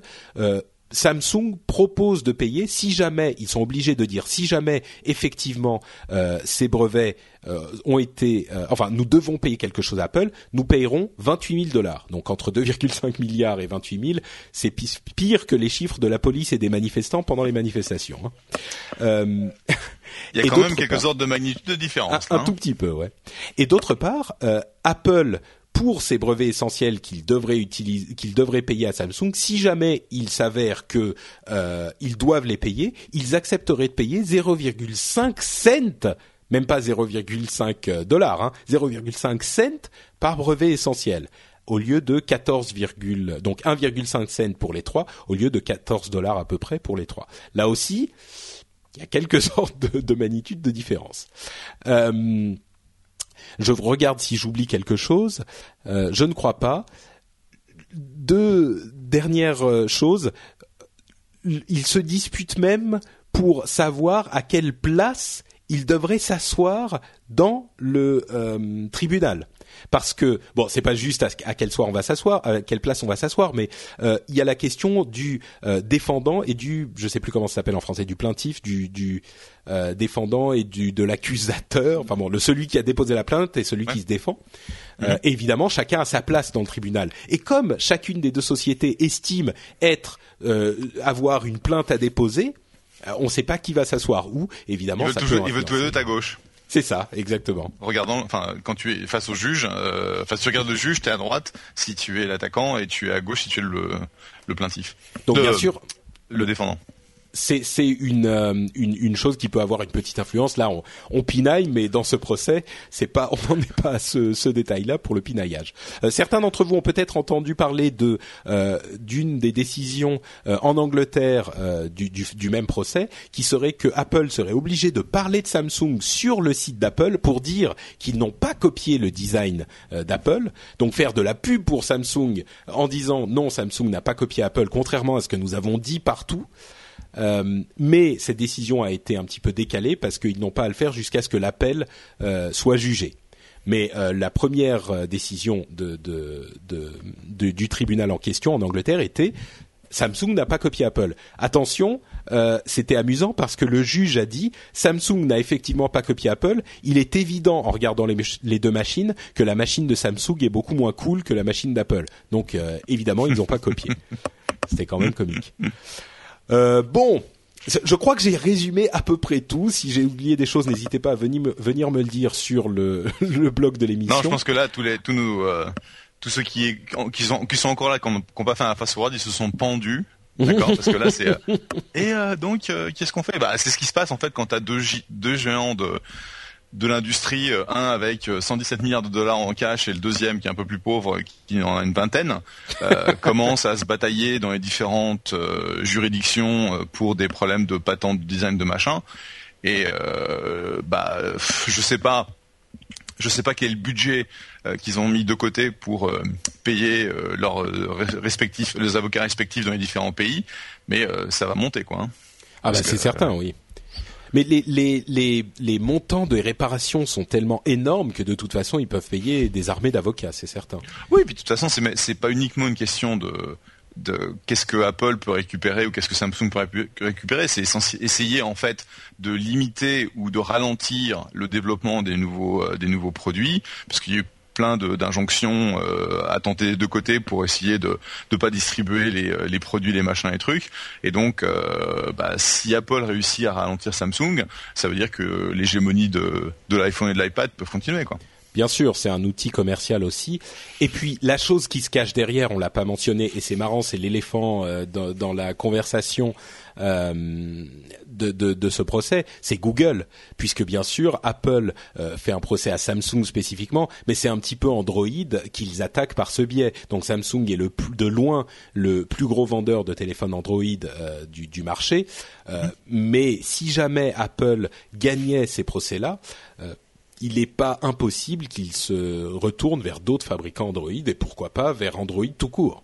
Samsung propose de payer si jamais ils sont obligés de dire si jamais effectivement euh, ces brevets euh, ont été euh, enfin nous devons payer quelque chose à Apple nous payerons 28 000 dollars. Donc entre 2,5 milliards et 28 000 c'est pire que les chiffres de la police et des manifestants pendant les manifestations hein. euh, il y a quand même quelques ordres de magnitude de différence un, un, tout petit peu ouais. Et d'autre part Apple pour ces brevets essentiels qu'ils devraient utiliser, payer à Samsung, si jamais il s'avère que euh, ils doivent les payer, ils accepteraient de payer 0,5 cents, même pas 0,5 dollars, hein, 0,5 cents par brevet essentiel au lieu de 14, donc 1,5 cents pour les trois, au lieu de 14 dollars à peu près pour les trois. Là aussi, il y a quelques sortes de, de de différence. Euh, je regarde si j'oublie quelque chose. Euh, je ne crois pas. Deux dernières euh, choses. Ils se disputent même pour savoir à quelle place il devrait s'asseoir dans le euh, tribunal parce que bon c'est pas juste à, quel soir on va s'asseoir à quelle place on va s'asseoir mais euh, il y a la question du euh, défendant et du je sais plus comment ça s'appelle en français du plaintif du, du défendant et du de l'accusateur enfin bon le celui qui a déposé la plainte et celui qui se défend mhm. évidemment chacun a sa place dans le tribunal et comme chacune des deux sociétés estime être avoir une plainte à déposer euh, on ne sait pas qui va s'asseoir où. Évidemment, il veut, ça toujours, il veut tous les deux à gauche. C'est ça, exactement. Regardant, enfin, quand tu es face au juge, euh, enfin, si tu regardes le juge, tu es à droite si tu es l'attaquant et tu es à gauche si tu es le, le plaintif. Donc bien sûr, le défendant c'est euh, une, chose qui peut avoir une petite influence. Là, on, pinaille, mais dans ce procès, c'est pas on n'en est pas à ce, détail-là pour le pinaillage. Euh, certains d'entre vous ont peut-être entendu parler de euh, d'une des décisions en Angleterre du, du, du, même procès, qui serait que Apple serait obligé de parler de Samsung sur le site d'Apple pour dire qu'ils n'ont pas copié le design d'Apple, donc faire de la pub pour Samsung en disant non, Samsung n'a pas copié Apple, contrairement à ce que nous avons dit partout. Euh, mais cette décision a été un petit peu décalée parce qu'ils n'ont pas à le faire jusqu'à ce que l'appel euh, soit jugé. Mais euh, la première décision de, de, de, du tribunal en question en Angleterre était Samsung n'a pas copié Apple. Attention, euh, c'était amusant parce que le juge a dit Samsung n'a effectivement pas copié Apple. Il est évident en regardant les, les, deux machines que la machine de Samsung est beaucoup moins cool que la machine d'Apple. Donc évidemment, ils n'ont pas copié. C'était quand même comique. Euh, bon, je crois que j'ai résumé à peu près tout. Si j'ai oublié des choses, n'hésitez pas à venir me, venir me le dire sur le, le blog de l'émission. Non, je pense que là, tous les, tous nous, euh, tous ceux qui, qui sont, qui sont encore là, qui n'ont pas fait un face forward, ils se sont pendus. D'accord, parce que là c'est. Euh, et euh, donc, qu'est-ce qu'on fait? Bah, c'est ce qui se passe en fait quand t'as deux, deux géants de de l'industrie, euh, un avec 117 euh, milliards de dollars en cash et le deuxième qui est un peu plus pauvre, qui en a une vingtaine, euh, commence à se batailler dans les différentes euh, juridictions pour des problèmes de patente, de design, de machin. Et euh, bah, je sais pas, je sais pas quel budget qu'ils ont mis de côté pour payer leurs respectifs, les avocats respectifs dans les différents pays, mais ça va monter quoi. Hein. ah bah c'est certain, oui. Mais les, montants de réparation sont tellement énormes que de toute façon, ils peuvent payer des armées d'avocats, c'est certain. Oui, puis de toute façon, c'est pas uniquement une question de qu'est-ce que Apple peut récupérer ou qu'est-ce que Samsung peut récupérer, c'est essayer en fait de limiter ou de ralentir le développement des nouveaux euh, des nouveaux produits, parce qu'il y a plein d'injonctions euh, à tenter de côté pour essayer de ne pas distribuer les, euh, les, produits, les machins, les trucs. Et donc, euh, bah, si Apple réussit à ralentir Samsung, ça veut dire que l'hégémonie de, de l'iPhone et de l'iPad peuvent continuer, quoi. Bien sûr, c'est un outil commercial aussi. Et puis la chose qui se cache derrière, on l'a pas mentionné, et c'est marrant, c'est l'éléphant euh, dans, dans, la conversation de, de, de, ce procès, c'est Google, puisque bien sûr Apple euh, fait un procès à Samsung spécifiquement, mais c'est un petit peu Android qu'ils attaquent par ce biais. Donc Samsung est le plus, de loin le plus gros vendeur de téléphones Android euh, du, du, marché. Mais si jamais Apple gagnait ces procès-là, il n'est pas impossible qu'il se retourne vers d'autres fabricants Android et pourquoi pas vers Android tout court.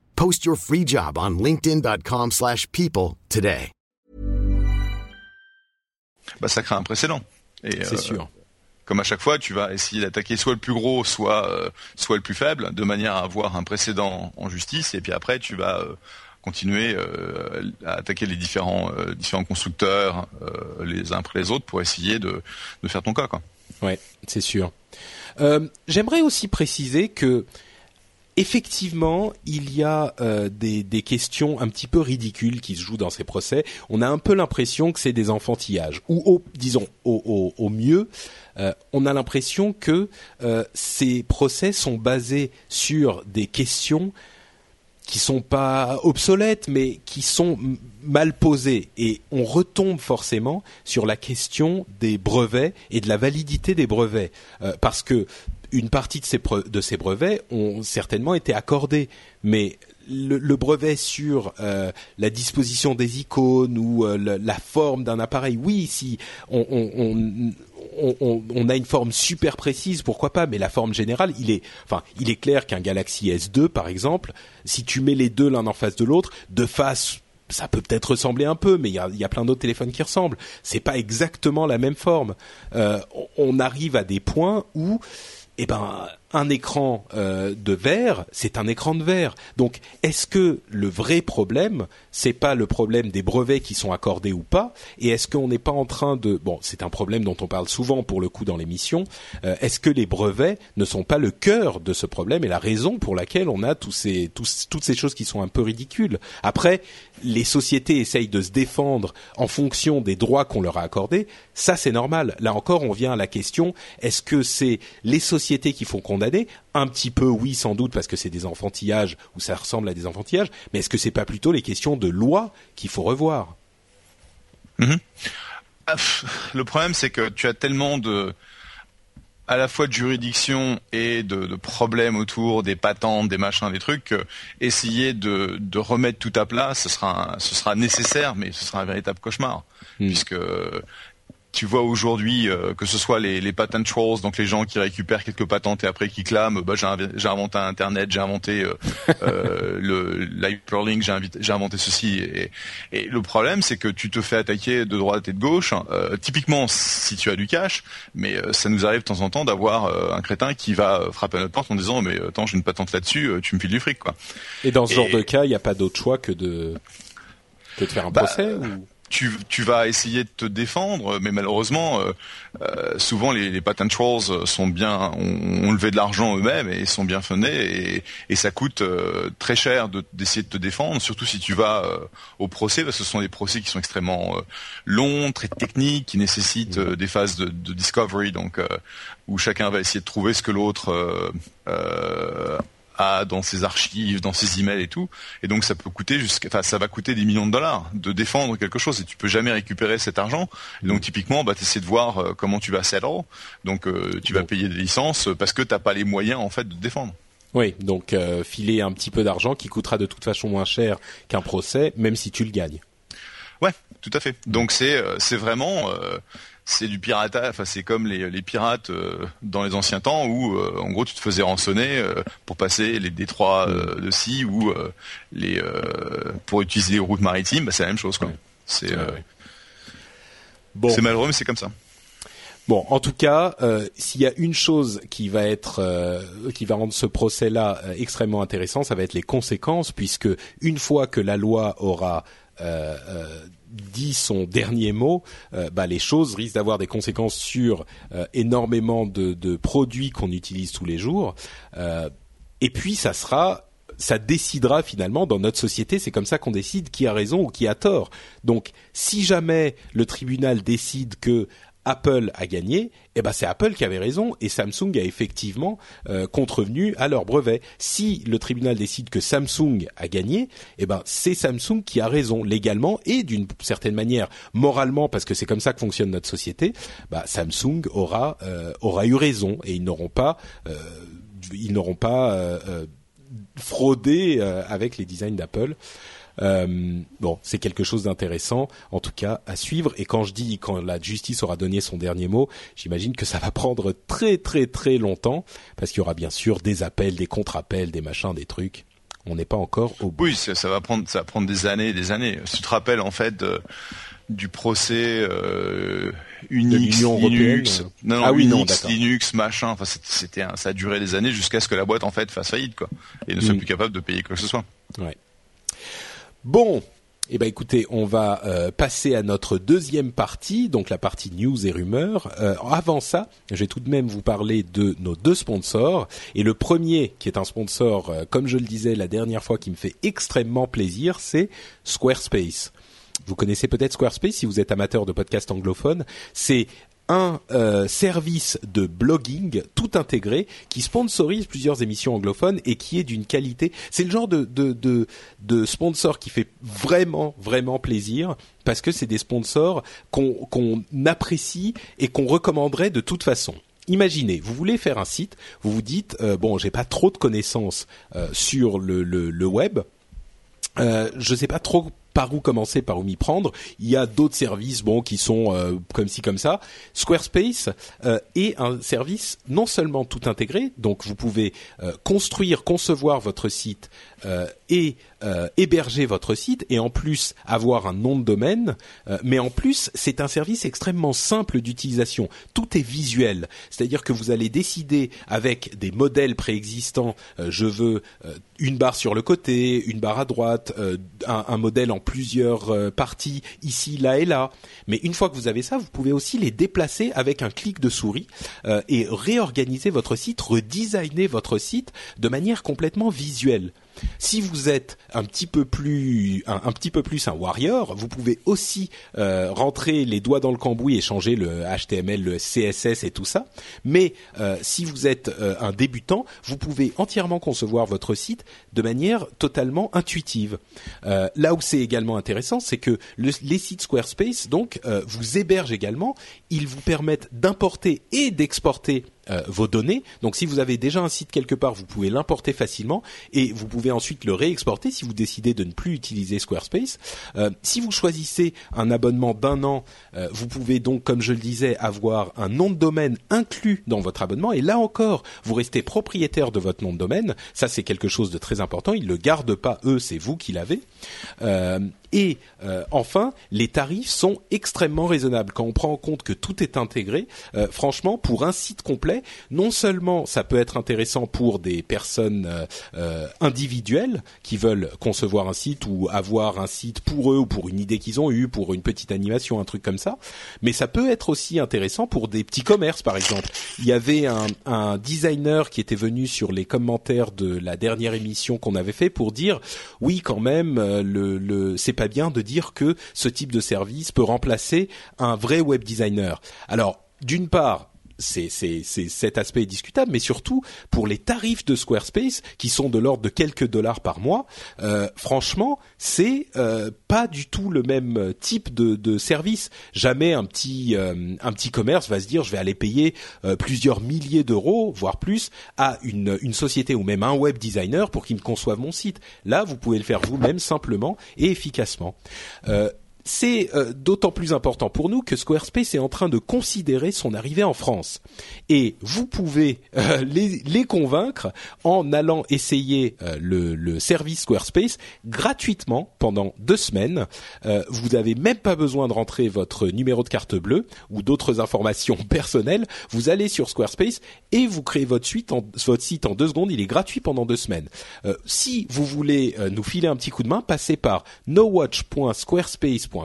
Post your free job on linkedin.com/people today. Bah ça crée un précédent. C'est euh, sûr. Comme à chaque fois, tu vas essayer d'attaquer soit le plus gros, soit euh, soit le plus faible, de manière à avoir un précédent en justice, et puis après tu vas euh, continuer euh, à attaquer les différents euh, différents constructeurs euh, les uns après les autres pour essayer de, de faire ton cas quoi. Ouais, c'est sûr. Euh, J'aimerais aussi préciser que effectivement, il y a euh, des, questions un petit peu ridicules qui se jouent dans ces procès. On a un peu l'impression que c'est des enfantillages, ou disons au, mieux, euh, on a l'impression que euh, ces procès sont basés sur des questions qui sont pas obsolètes, mais qui sont mal posées. Et on retombe forcément sur la question des brevets et de la validité des brevets, parce que une partie de ces, brevets ont certainement été accordés, mais le, brevet sur euh, la disposition des icônes ou euh, la, forme d'un appareil, oui, si on, a une forme super précise, pourquoi pas Mais la forme générale, il est, enfin, il est clair qu'un Galaxy S2, par exemple, si tu mets les deux l'un en face de l'autre, de face ça peut peut-être ressembler un peu, mais il y a, y a, plein d'autres téléphones qui ressemblent. C'est pas exactement la même forme. Euh, on arrive à des points où eh ben un écran euh, de verre, c'est un écran de verre. Donc, est-ce que le vrai problème, c'est pas le problème des brevets qui sont accordés ou pas Et est-ce qu'on n'est pas en train de bon, c'est un problème dont on parle souvent pour le coup dans l'émission. Euh, est-ce que les brevets ne sont pas le cœur de ce problème et la raison pour laquelle on a tous ces toutes ces choses qui sont un peu ridicules? Après, les sociétés essayent de se défendre en fonction des droits qu'on leur a accordés. Ça, c'est normal. Là encore, on vient à la question est-ce que c'est les sociétés qui font qu'on un petit peu, oui, sans doute, parce que c'est des enfantillages ou ça ressemble à des enfantillages. Mais est-ce que c'est pas plutôt les questions de loi qu'il faut revoir mmh. Le problème, c'est que tu as tellement de à la fois de juridiction et de, de, problèmes autour des patentes, des machins, des trucs, que essayer de, de, remettre tout à plat, ce sera, un, ce sera nécessaire, mais ce sera un véritable cauchemar, mmh. puisque tu vois aujourd'hui euh, que ce soit les, les patent trolls, donc les gens qui récupèrent quelques patentes et après qui clament, bah, j'ai inventé Internet, j'ai inventé euh, euh, le l'hyperlink, j'ai inventé ceci. Et, et le problème, c'est que tu te fais attaquer de droite et de gauche. Euh, typiquement, si tu as du cash, mais euh, ça nous arrive de temps en temps d'avoir euh, un crétin qui va frapper à notre porte en disant mais attends, j'ai une patente là-dessus, tu me files du fric quoi. Et dans ce et... genre de cas, il n'y a pas d'autre choix que de que de faire un bah, procès ou? Tu, tu, vas essayer de te défendre, mais malheureusement, euh, euh, souvent les, les patent trolls sont bien, ont, ont levé de l'argent eux-mêmes et sont bien fundés et, et ça coûte euh, très cher d'essayer de, de, te défendre, surtout si tu vas euh, au procès, parce que ce sont des procès qui sont extrêmement euh, longs, très techniques, qui nécessitent euh, des phases de, de discovery, donc où chacun va essayer de trouver ce que l'autre a dans ses archives, dans ses emails et tout. Et donc ça peut coûter jusqu'à, enfin ça va coûter des millions de dollars de défendre quelque chose et tu peux jamais récupérer cet argent. Et donc typiquement, bah essaies de voir euh, comment tu vas settle. Donc euh, tu vas payer des licences parce que t'as pas les moyens en fait de défendre. Oui, donc euh, filer un petit peu d'argent qui coûtera de toute façon moins cher qu'un procès, même si tu le gagnes. Ouais, tout à fait. Donc c'est c'est vraiment euh, c'est du piratage. Enfin, c'est comme les, les pirates euh, dans les anciens temps où, euh, en gros, tu te faisais rançonner euh, pour passer les détroits de Sea ou les pour utiliser les routes maritimes. Bah, c'est la même chose, quoi. Ouais. C'est ouais. bon. c'est malheureux, mais c'est comme ça. Bon, en tout cas, euh, s'il y a une chose qui va être, euh, qui va rendre ce procès-là euh, extrêmement intéressant, ça va être les conséquences, puisque une fois que la loi aura dit son dernier mot, euh, bah, les choses risquent d'avoir des conséquences sur euh, énormément de, produits qu'on utilise tous les jours. Euh, et puis, ça sera ça décidera finalement dans notre société, c'est comme ça qu'on décide qui a raison ou qui a tort. Donc, si jamais le tribunal décide que Apple a gagné, eh ben c'est Apple qui avait raison et Samsung a effectivement euh, contrevenu à leur brevet. Si le tribunal décide que Samsung a gagné, eh ben c'est Samsung qui a raison légalement et d'une certaine manière moralement parce que c'est comme ça que fonctionne notre société. Bah, Samsung aura euh, aura eu raison et ils n'auront pas euh, ils n'auront pas euh, fraudé avec les designs d'Apple. Euh, bon, c'est quelque chose d'intéressant, en tout cas à suivre. Et quand je dis quand la justice aura donné son dernier mot, j'imagine que ça va prendre très très très longtemps, parce qu'il y aura bien sûr des appels, des contre-appels, des machins, des trucs. On n'est pas encore au bout. Oui, ça, ça, va prendre ça va prendre des années et des années. Tu te rappelles en fait. De du procès euh, Unix, Linux, non, non, ah oui, Unix, non, Linux, machin. Enfin, c'était, ça a duré des années jusqu'à ce que la boîte en fait fasse faillite, quoi, et ne soit mm. plus capable de payer quoi que ce soit. Ouais. Bon, Eh ben écoutez, on va euh, passer à notre deuxième partie, donc la partie news et rumeurs. Euh, avant ça, je vais tout de même vous parler de nos deux sponsors. Et le premier, qui est un sponsor, euh, comme je le disais la dernière fois, qui me fait extrêmement plaisir, c'est Squarespace. Vous connaissez peut-être Squarespace si vous êtes amateur de podcasts anglophones. C'est un euh, service de blogging tout intégré qui sponsorise plusieurs émissions anglophones et qui est d'une qualité. C'est le genre de, de, de, sponsor qui fait vraiment, vraiment plaisir parce que c'est des sponsors qu'on qu'on apprécie et qu'on recommanderait de toute façon. Imaginez, vous voulez faire un site, vous vous dites euh, bon, j'ai pas trop de connaissances euh, sur le, le, web, je sais pas trop par où commencer, par où m'y prendre. Il y a d'autres services, bon, qui sont euh, comme ci comme ça. Squarespace euh, est un service non seulement tout intégré, donc vous pouvez euh, construire, concevoir votre site et euh, héberger votre site, et en plus avoir un nom de domaine. euh, mais en plus, c'est un service extrêmement simple d'utilisation. Tout est visuel, c'est-à-dire que vous allez décider avec des modèles préexistants. euh, je veux euh, une barre sur le côté, une barre à droite, euh, un, un modèle en plusieurs euh, parties ici, là et là. Mais une fois que vous avez ça, vous pouvez aussi les déplacer avec un clic de souris euh, et réorganiser votre site, redesigner votre site de manière complètement visuelle. Si vous êtes un petit peu plus un, warrior, vous pouvez aussi euh, rentrer les doigts dans le cambouis et changer le HTML, le CSS et tout ça. Mais euh, si vous êtes euh, un débutant, vous pouvez entièrement concevoir votre site de manière totalement intuitive. Là où c'est également intéressant, c'est que le- les sites Squarespace vous hébergent également. Ils vous permettent d'importer et d'exporter euh, vos données. Donc si vous avez déjà un site quelque part, vous pouvez l'importer facilement et vous pouvez ensuite le réexporter si vous décidez de ne plus utiliser Squarespace. Euh, si vous choisissez un abonnement d'un an, euh, vous pouvez donc, comme je le disais, avoir un nom de domaine inclus dans votre abonnement. Et là encore, vous restez propriétaire de votre nom de domaine. Ça, c'est quelque chose de très important. Ils le gardent pas eux, c'est vous qui l'avez. Et euh, enfin, les tarifs sont extrêmement raisonnables. Quand on prend en compte que tout est intégré, euh, franchement, pour un site complet, non seulement ça peut être intéressant pour des personnes euh, euh, individuelles qui veulent concevoir un site ou avoir un site pour eux ou pour une idée qu'ils ont eue, pour une petite animation, un truc comme ça, mais ça peut être aussi intéressant pour des petits commerces, par exemple. Il y avait un, un designer qui était venu sur les commentaires de la dernière émission qu'on avait fait pour dire oui, quand même, euh, le, le c'est pas bien de dire que ce type de service peut remplacer un vrai web designer. Alors, d'une part, c'est, cet aspect est discutable, mais surtout pour les tarifs de Squarespace qui sont de l'ordre de quelques dollars par mois. euh, franchement, c'est euh, pas du tout le même type de, de service. Jamais un petit euh, un petit commerce va se dire je vais aller payer euh, plusieurs milliers d'euros, voire plus, à une une société ou même un web designer pour qu'il me conçoive mon site. Là, vous pouvez le faire vous-même simplement et efficacement. C'est euh, d'autant plus important pour nous que Squarespace est en train de considérer son arrivée en France. Et vous pouvez euh, les, les convaincre en allant essayer euh, le, le service Squarespace gratuitement pendant deux semaines. Euh, vous n'avez même pas besoin de rentrer votre numéro de carte bleue ou d'autres informations personnelles. Vous allez sur Squarespace et vous créez votre, suite en, votre site en deux secondes. Il est gratuit pendant deux semaines. Euh, si vous voulez euh, nous filer un petit coup de main, passez par nowatch.squarespace.com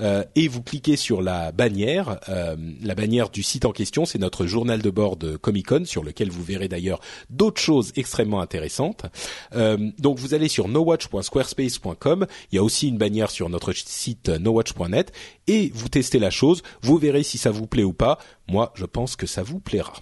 euh, et vous cliquez sur la bannière, euh, la bannière du site en question. C'est notre journal de bord de Comic Con sur lequel vous verrez d'ailleurs d'autres choses extrêmement intéressantes. Euh, donc vous allez sur nowatch.squarespace.com. Il y a aussi une bannière sur notre site nowatch.net et vous testez la chose. Vous verrez si ça vous plaît ou pas. Moi, je pense que ça vous plaira.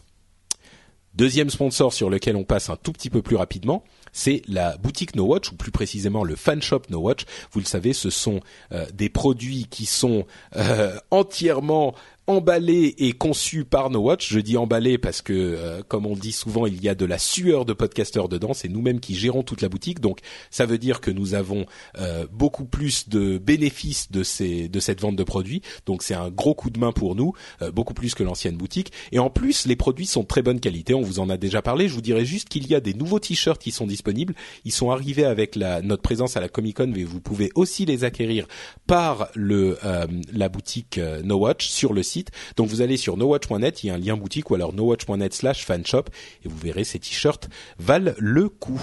Deuxième sponsor sur lequel on passe un tout petit peu plus rapidement, c'est la boutique No Watch, ou plus précisément le fan shop No Watch. Vous le savez, ce sont euh, des produits qui sont euh, entièrement emballés et conçus par No Watch. Je dis emballés parce que, euh, comme on le dit souvent, il y a de la sueur de podcasteurs dedans. C'est nous-mêmes qui gérons toute la boutique, donc ça veut dire que nous avons euh, beaucoup plus de bénéfices de ces de cette vente de produits. Donc c'est un gros coup de main pour nous, euh, beaucoup plus que l'ancienne boutique. Et en plus, les produits sont de très bonne qualité. On vous en a déjà parlé. Je vous dirais juste qu'il y a des nouveaux t-shirts qui sont disponibles. Ils sont arrivés avec la, notre présence à la Comic Con, mais vous pouvez aussi les acquérir par le euh, la boutique euh, No Watch sur le site. Donc vous allez sur nowatch.net, il y a un lien boutique ou alors nowatch.net slash fanshop et vous verrez ces t-shirts valent le coup.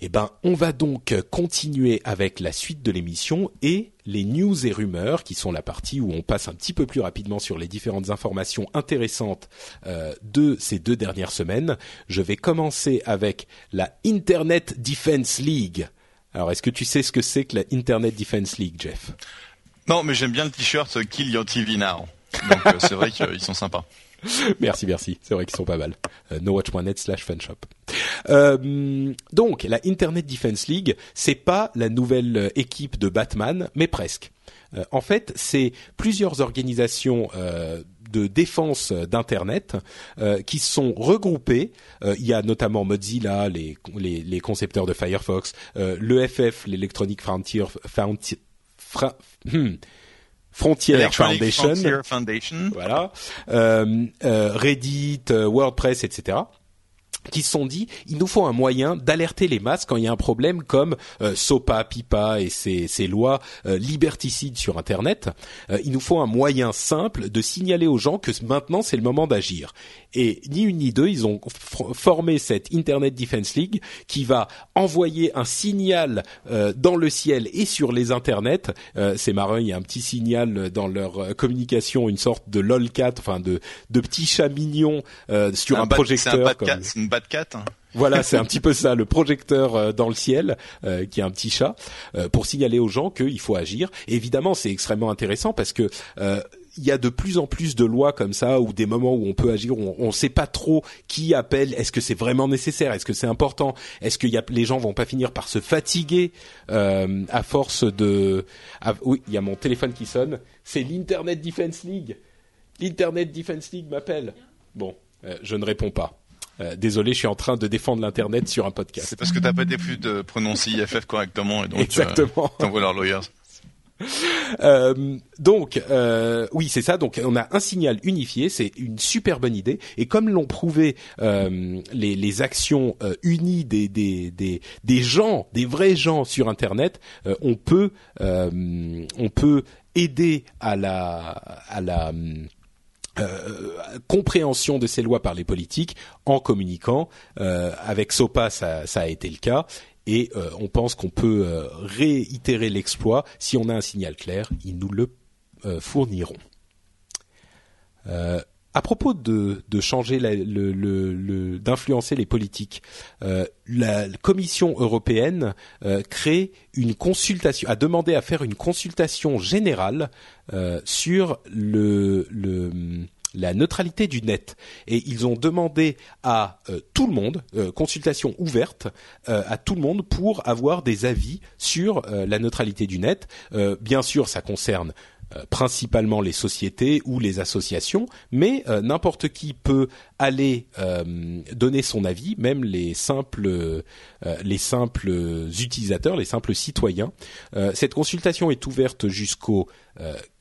Eh ben, on va donc continuer avec la suite de l'émission et les news et rumeurs, qui sont la partie où on passe un petit peu plus rapidement sur les différentes informations intéressantes euh, de ces deux dernières semaines. Je vais commencer avec la Internet Defense League. Alors, est-ce que tu sais ce que c'est que la Internet Defense League, Jeff? Non, mais j'aime bien le t-shirt Kill Your TV Now. Donc euh, c'est vrai qu'ils sont sympas. merci, merci. C'est vrai qu'ils sont pas mal. Euh, nowatch.net slash fanshop. Euh, donc, la Internet Defense League, c'est pas la nouvelle euh, équipe de Batman, mais presque. Euh, en fait, c'est plusieurs organisations de défense d'Internet qui sont regroupées. il y a notamment Mozilla, les, les, les concepteurs de Firefox, l'EFF, l'Electronic Frontier, Frontier, hmm, Frontier Foundation, Foundation, voilà, euh, euh, Reddit, euh, WordPress, etc qui se sont dit il nous faut un moyen d'alerter les masses quand il y a un problème comme euh, SOPA, PIPA et ces, ces lois euh, liberticides sur Internet. Euh, il nous faut un moyen simple de signaler aux gens que maintenant c'est le moment d'agir. Et ni une ni deux, ils ont formé cette Internet Defense League qui va envoyer un signal dans le ciel et sur les internets. c'est marrant, il y a un petit signal dans leur communication, une sorte de lolcat, enfin de, de petit chat mignon sur un, projecteur. Voilà, c'est un petit peu ça, le projecteur euh, dans le ciel, euh, qui est un petit chat, euh, pour signaler aux gens qu'il faut agir. évidemment, c'est extrêmement intéressant parce que il y a de plus en plus de lois comme ça ou des moments où on peut agir où on ne sait pas trop qui appelle est-ce que c'est vraiment nécessaire est-ce que c'est important est-ce que y a, les gens vont pas finir par se fatiguer à force de oui il y a mon téléphone qui sonne c'est l'Internet Defense League. l'Internet Defense League m'appelle. Bon je ne réponds pas euh, désolé, je suis en train de défendre l'internet sur un podcast. C'est parce que t'as pas été plus de prononcer IFF correctement et donc Exactement. Euh, t'envoies leurs lawyers. Euh, donc euh, oui c'est ça donc on a un signal unifié c'est une super bonne idée et comme l'ont prouvé euh, les, les, actions euh, unies des, des, des, des, gens des vrais gens sur internet on peut on peut aider à la à la euh, compréhension de ces lois par les politiques en communiquant. Euh, avec SOPA, ça, a été le cas. Et euh, on pense qu'on peut réitérer l'exploit si on a un signal clair. Ils nous le fourniront à propos de, changer d'influencer les politiques, euh, la Commission européenne euh, crée une consultation, a demandé à faire une consultation générale euh, sur la neutralité du net. Et ils ont demandé à tout le monde euh, consultation ouverte à tout le monde pour avoir des avis sur la neutralité du net. Bien sûr ça concerne principalement les sociétés ou les associations, mais euh, n'importe qui peut aller euh, donner son avis, même les simples les simples utilisateurs, les simples citoyens. cette consultation est ouverte jusqu'au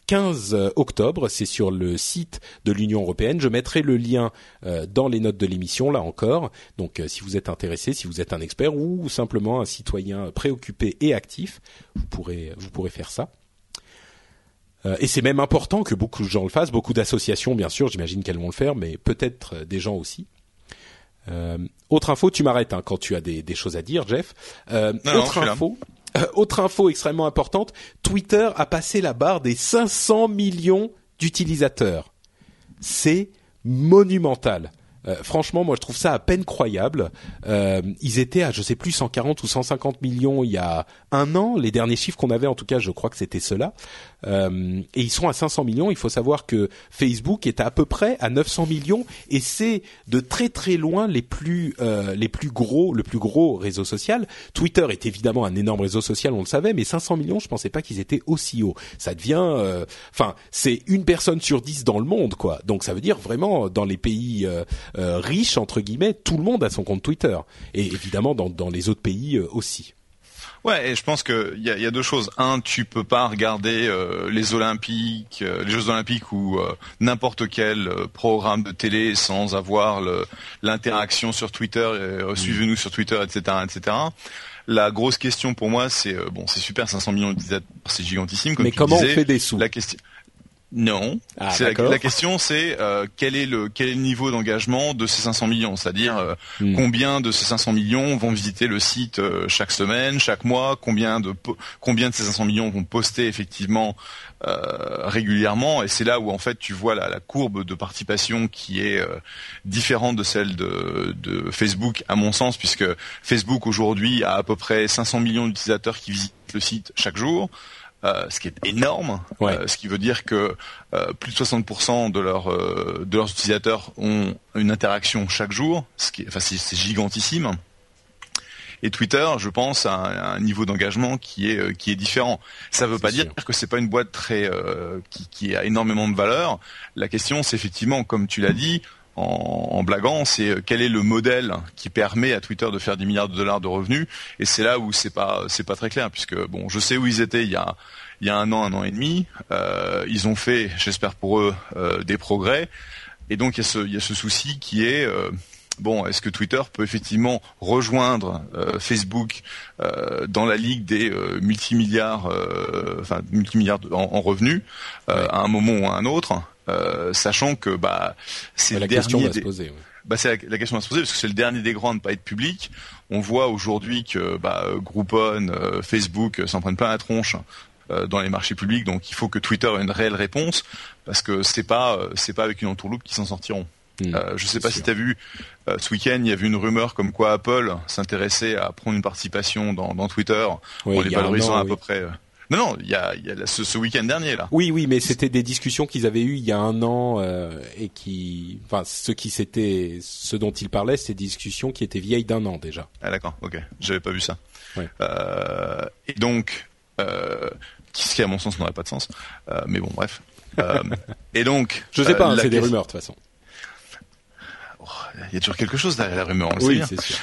15 octobre, c'est sur le site de l'Union européenne. Je mettrai le lien dans les notes de l'émission, là encore. Donc si vous êtes intéressé, si vous êtes un expert ou simplement un citoyen préoccupé et actif, vous pourrez faire ça. Euh, et c'est même important que beaucoup de gens le fassent, beaucoup d'associations bien sûr, j'imagine qu'elles vont le faire, mais peut-être euh, des gens aussi. Euh, autre info, tu m'arrêtes hein, quand tu as des, des, choses à dire, Jeff. Euh, autre info, autre info extrêmement importante, Twitter a passé la barre des 500 millions d'utilisateurs. C'est monumental. Euh, franchement, moi, je trouve ça à peine croyable. Euh, ils étaient à, je sais plus, 140 ou 150 millions il y a un an. Les derniers chiffres qu'on avait, en tout cas, je crois que c'était cela. Euh, et ils sont à 500 millions. Il faut savoir que Facebook est à, peu près à 900 millions, et c'est de très très loin les plus euh, les plus gros, le plus gros réseau social. Twitter est évidemment un énorme réseau social, on le savait, mais 500 millions, je pensais pas qu'ils étaient aussi hauts. Ça devient, euh, enfin, c'est une personne sur dix dans le monde, quoi. Donc ça veut dire vraiment dans les pays euh, riche entre guillemets, tout le monde a son compte Twitter et évidemment dans, dans les autres pays euh, aussi. Ouais, et je pense que y a, y a, deux choses. Un, tu peux pas regarder euh, les Olympiques, les Jeux Olympiques ou n'importe quel programme de télé sans avoir l'interaction sur Twitter. Suivez-nous sur Twitter, etc., etc. La grosse question pour moi, c'est bon, c'est super, 500 millions d'utilisateurs, c'est gigantissime. Comme Mais comment on fait des sous? La question. Non. Ah, la, question, c'est euh, quel est le quel est le niveau d'engagement de ces 500 millions, c'est-à-dire euh, Hmm. combien de ces 500 millions vont visiter le site euh, chaque semaine, chaque mois, combien de combien de ces 500 millions vont poster effectivement euh, régulièrement, et c'est là où en fait tu vois la, la courbe de participation qui est euh, différente de celle de, de Facebook à mon sens, puisque Facebook aujourd'hui a à peu près 500 millions d'utilisateurs qui visitent le site chaque jour. Euh, ce qui est énorme, Ouais. euh, ce qui veut dire que euh, plus de 60% de leurs de leurs utilisateurs ont une interaction chaque jour, ce qui enfin c'est gigantissime. Et Twitter, je pense, a un, niveau d'engagement qui est qui est différent. Ça ne veut pas dire que c'est pas une boîte très euh, qui, qui a énormément de valeur. La question, c'est effectivement, comme tu l'as dit, en, en blaguant, c'est euh, quel est le modèle qui permet à Twitter de faire 10 milliards de dollars de revenus. Et c'est là où c'est pas c'est pas très clair, puisque bon, je sais où ils étaient il y a il y a un an, un an et demi. Euh, ils ont fait, j'espère pour eux, euh, des progrès. Et donc il y a ce il y a ce souci qui est euh, Bon, est-ce que Twitter peut effectivement rejoindre euh, Facebook euh, dans la ligue des euh, multimilliards, euh, enfin multimilliards de- en, en revenus euh, à un moment ou à un autre, euh, sachant que bah c'est la le question dernier des- poser. ouais. bah, c'est la, la question à se poser parce que c'est le dernier des grands à ne pas être public. On voit aujourd'hui que bah, Groupon, euh, Facebook euh, s'en prennent plein la tronche dans les marchés publics. Donc il faut que Twitter ait une réelle réponse parce que c'est pas c'est pas avec une entourloupe qu'ils s'en sortiront. Hmm. Euh, je sais pas sûr. si tu as vu euh, ce week-end, il y avait une rumeur comme quoi Apple s'intéressait à prendre une participation dans, dans Twitter en les valorisant an, à oui. peu près. Non, non, il y a, y ce, ce week-end dernier là. Oui, oui, mais c'était des discussions qu'ils avaient eues il y a un an euh, et qui, enfin, ce qui s'était, ce dont ils parlaient, c'est des discussions qui étaient vieilles d'un an déjà. Ah d'accord, ok, j'avais pas vu ça. Ouais. Euh, et donc, euh, ce qui à mon sens n'aurait pas de sens, Euh, mais bon bref. Et donc, Je sais pas, hein, c'est des rumeurs de toute façon. Il y a toujours quelque chose derrière la rumeur. on le sait Oui, bien. c'est sûr.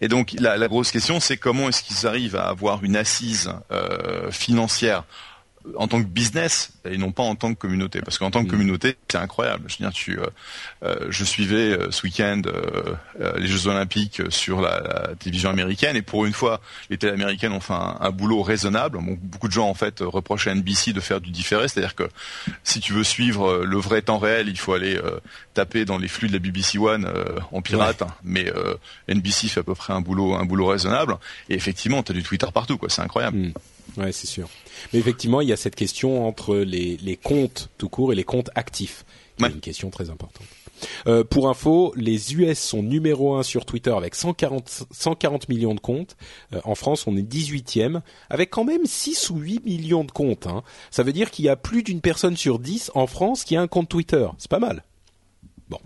Et donc la, grosse question, c'est comment est-ce qu'ils arrivent à avoir une assise euh, financière en tant que business et non pas en tant que communauté. Parce qu'en tant que Mm. communauté c'est incroyable. Je veux dire tu euh, euh, je suivais euh, ce week-end euh, les Jeux Olympiques sur la, la télévision américaine. Et pour une fois les télé américaines ont fait un, un boulot raisonnable. Bon, beaucoup de gens en fait reprochent à NBC de faire du différé. C'est-à-dire que si tu veux suivre le vrai temps réel il faut aller taper dans les flux de la BBC One en pirate. Hein. mais NBC fait à peu près un boulot un boulot raisonnable. Et effectivement tu as du Twitter partout quoi. C'est incroyable. Mm. Ouais, c'est sûr. Mais effectivement, il y a cette question entre les, les comptes tout court et les comptes actifs, qui est Ouais. une question très importante. Euh, pour info, les US sont numéro un sur Twitter avec 140, 140 millions de comptes. Euh, en France, on est 18e avec quand même 6 ou 8 millions de comptes. hein. Ça veut dire qu'il y a plus d'une personne sur 10 en France qui a un compte Twitter. C'est pas mal. Bon.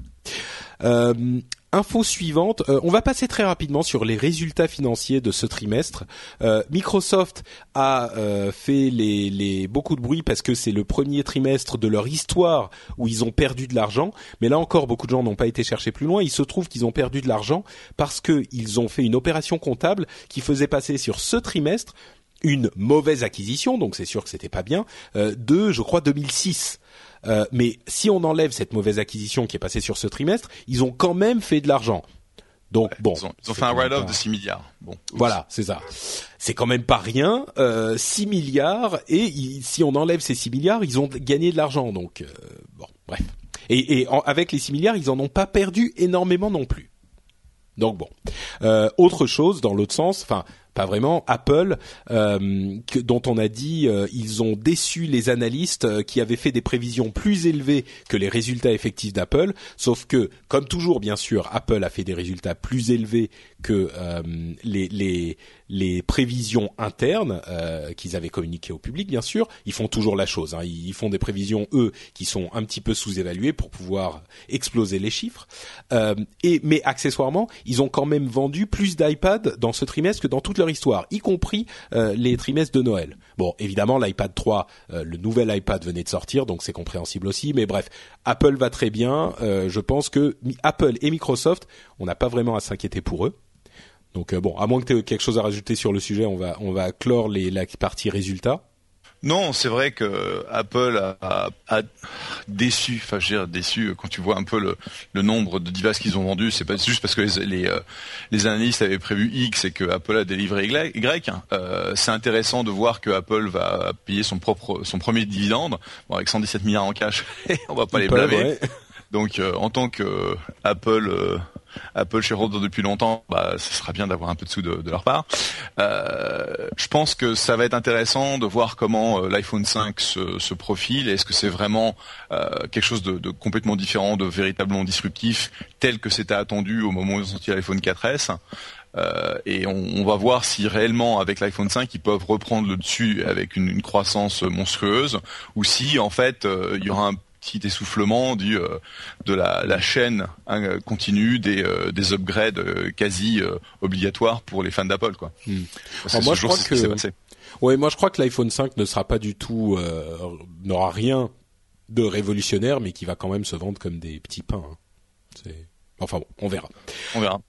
Euh, info suivante, euh, on va passer très rapidement sur les résultats financiers de ce trimestre. Euh, Microsoft a euh, fait les, les beaucoup de bruit parce que c'est le premier trimestre de leur histoire où ils ont perdu de l'argent. Mais là encore, beaucoup de gens n'ont pas été chercher plus loin. Il se trouve qu'ils ont perdu de l'argent parce qu'ils ont fait une opération comptable qui faisait passer sur ce trimestre une mauvaise acquisition, donc c'est sûr que c'était pas bien, de, je crois, 2006. Euh, mais si on enlève cette mauvaise acquisition qui est passée sur ce trimestre, ils ont quand même fait de l'argent. Donc bon, ils ont, ils ont c'est fait un write-off de 6 milliards bon Voilà, c'est ça. C'est quand même pas rien. Euh, 6 milliards et ils- si on enlève ces 6 milliards, ils ont gagné de l'argent. Donc euh, bon, bref. Et, et en- avec les 6 milliards, ils en ont pas perdu énormément non plus. Donc bon. Euh, autre chose dans l'autre sens, enfin pas vraiment. Apple, euh, que- dont on a dit, euh, ils ont déçu les analystes euh, qui avaient fait des prévisions plus élevées que les résultats effectifs d'Apple. Sauf que, comme toujours, bien sûr, Apple a fait des résultats plus élevés que euh, les, les les prévisions internes euh, qu'ils avaient communiquées au public. Bien sûr, ils font toujours la chose. Hein. Ils, font des prévisions eux qui sont un petit peu sous-évaluées pour pouvoir exploser les chiffres. Et mais accessoirement, ils ont quand même vendu plus d'iPad dans ce trimestre que dans toute leur histoire, y compris euh, les trimestres de Noël. Bon, évidemment, l'iPad 3, euh, le nouvel iPad venait de sortir, donc c'est compréhensible aussi. Mais bref, Apple va très bien. Euh, je pense que Apple et Microsoft, on n'a pas vraiment à s'inquiéter pour eux. Donc bon, à moins que tu aies quelque chose à rajouter sur le sujet, on va on va clore les, la partie résultats. Non, c'est vrai que Apple a, déçu, enfin je veux dire déçu quand tu vois un peu le, nombre de devices qu'ils ont vendus. C'est pas juste parce que les, euh, les, analystes avaient prévu X et que Apple a délivré Y. Euh, c'est intéressant de voir que Apple va payer son propre son premier dividende, bon, avec 117 milliards en cash. on va pas les blâmer. Donc euh, en tant que Apple Apple shareholder depuis longtemps, bah, ce sera bien d'avoir un peu de sous de, leur part. Euh, je pense que ça va être intéressant de voir comment euh, l'iPhone 5 se, profile. Est-ce que c'est vraiment euh, quelque chose de, complètement différent, de véritablement disruptif, tel que c'était attendu au moment où ils ont sorti l'iPhone 4S euh, et on, va voir si réellement avec l'iPhone 5 ils peuvent reprendre le dessus avec une, croissance monstrueuse ou si en fait il y aura un petit essoufflement du euh, de la, chaîne hein, continue des, euh, des upgrades euh, quasi obligatoires pour les fans d'Apple quoi. Hmm. moi je crois que ouais moi je crois que l'iPhone 5 ne sera pas du tout n'aura rien de révolutionnaire mais qui va quand même se vendre comme des petits pains. Hein. Enfin bon, on verra. On verra.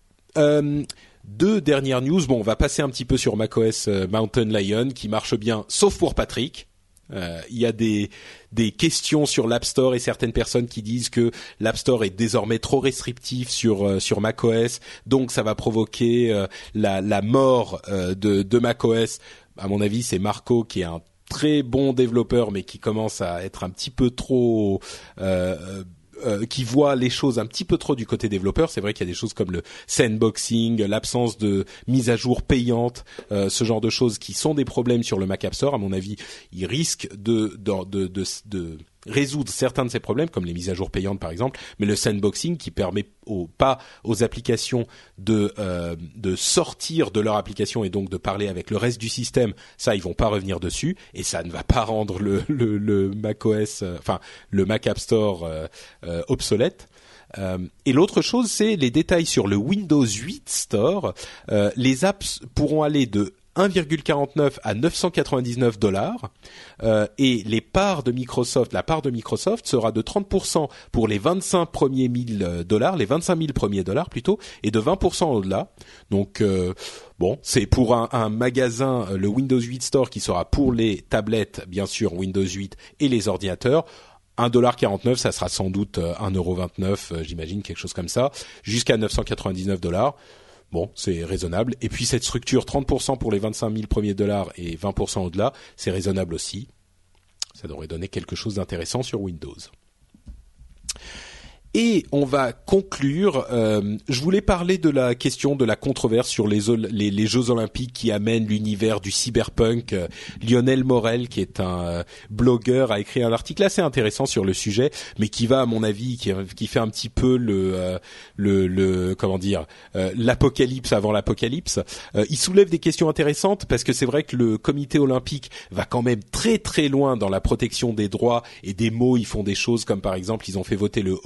deux dernières news. Bon, on va passer un petit peu sur macOS Mountain Lion qui marche bien, sauf pour Patrick. Euh, il y a des, des questions sur l'App Store et certaines personnes qui disent que l'App Store est désormais trop restrictif sur euh, sur macOS, donc ça va provoquer euh, la, la mort de, de macOS. À mon avis, c'est Marco qui est un très bon développeur, mais qui commence à être un petit peu trop euh, qui voit les choses un petit peu trop du côté développeur. C'est vrai qu'il y a des choses comme le sandboxing, l'absence de mise à jour payante, euh, ce genre de choses qui sont des problèmes sur le Mac App Store. À mon avis, ils risquent de, de, de, de résoudre certains de ces problèmes, comme les mises à jour payantes par exemple, mais le sandboxing qui permet aux, pas aux applications de, euh, de sortir de leur application et donc de parler avec le reste du système, ça ils vont pas revenir dessus et ça ne va pas rendre le, le, le Mac OS, euh, enfin le Mac App Store euh, obsolète. et l'autre chose, c'est les détails sur le Windows 8 Store. les apps pourront aller de 1,49 à 999 dollars euh, et les parts de Microsoft, la part de Microsoft sera de 30% pour les 25 premiers 1000 euh, dollars, les 25 000 premiers dollars plutôt, et de 20% au-delà. Donc euh, bon, c'est pour un, un, magasin, le Windows 8 Store qui sera pour les tablettes, bien sûr Windows 8 et les ordinateurs. 1,49$, ça sera sans doute 1,29€, j'imagine, quelque chose comme ça, jusqu'à 999 dollars. Bon, c'est raisonnable. Et puis cette structure, 30% pour les 25 000 premiers dollars et 20% au-delà, c'est raisonnable aussi. Ça devrait donner quelque chose d'intéressant sur Windows. Et on va conclure. Euh, je voulais parler de la question de la controverse sur les, les, Jeux Olympiques qui amènent l'univers du cyberpunk. Euh, Lionel Morel, qui est un euh, blogueur, a écrit un article assez intéressant sur le sujet, mais qui va, à mon avis, qui, qui fait un petit peu le, le, le, comment dire, l'apocalypse avant l'apocalypse. il soulève des questions intéressantes parce que c'est vrai que le Comité olympique va quand même très très loin dans la protection des droits et des mots. Ils font des choses comme par exemple, ils ont fait voter le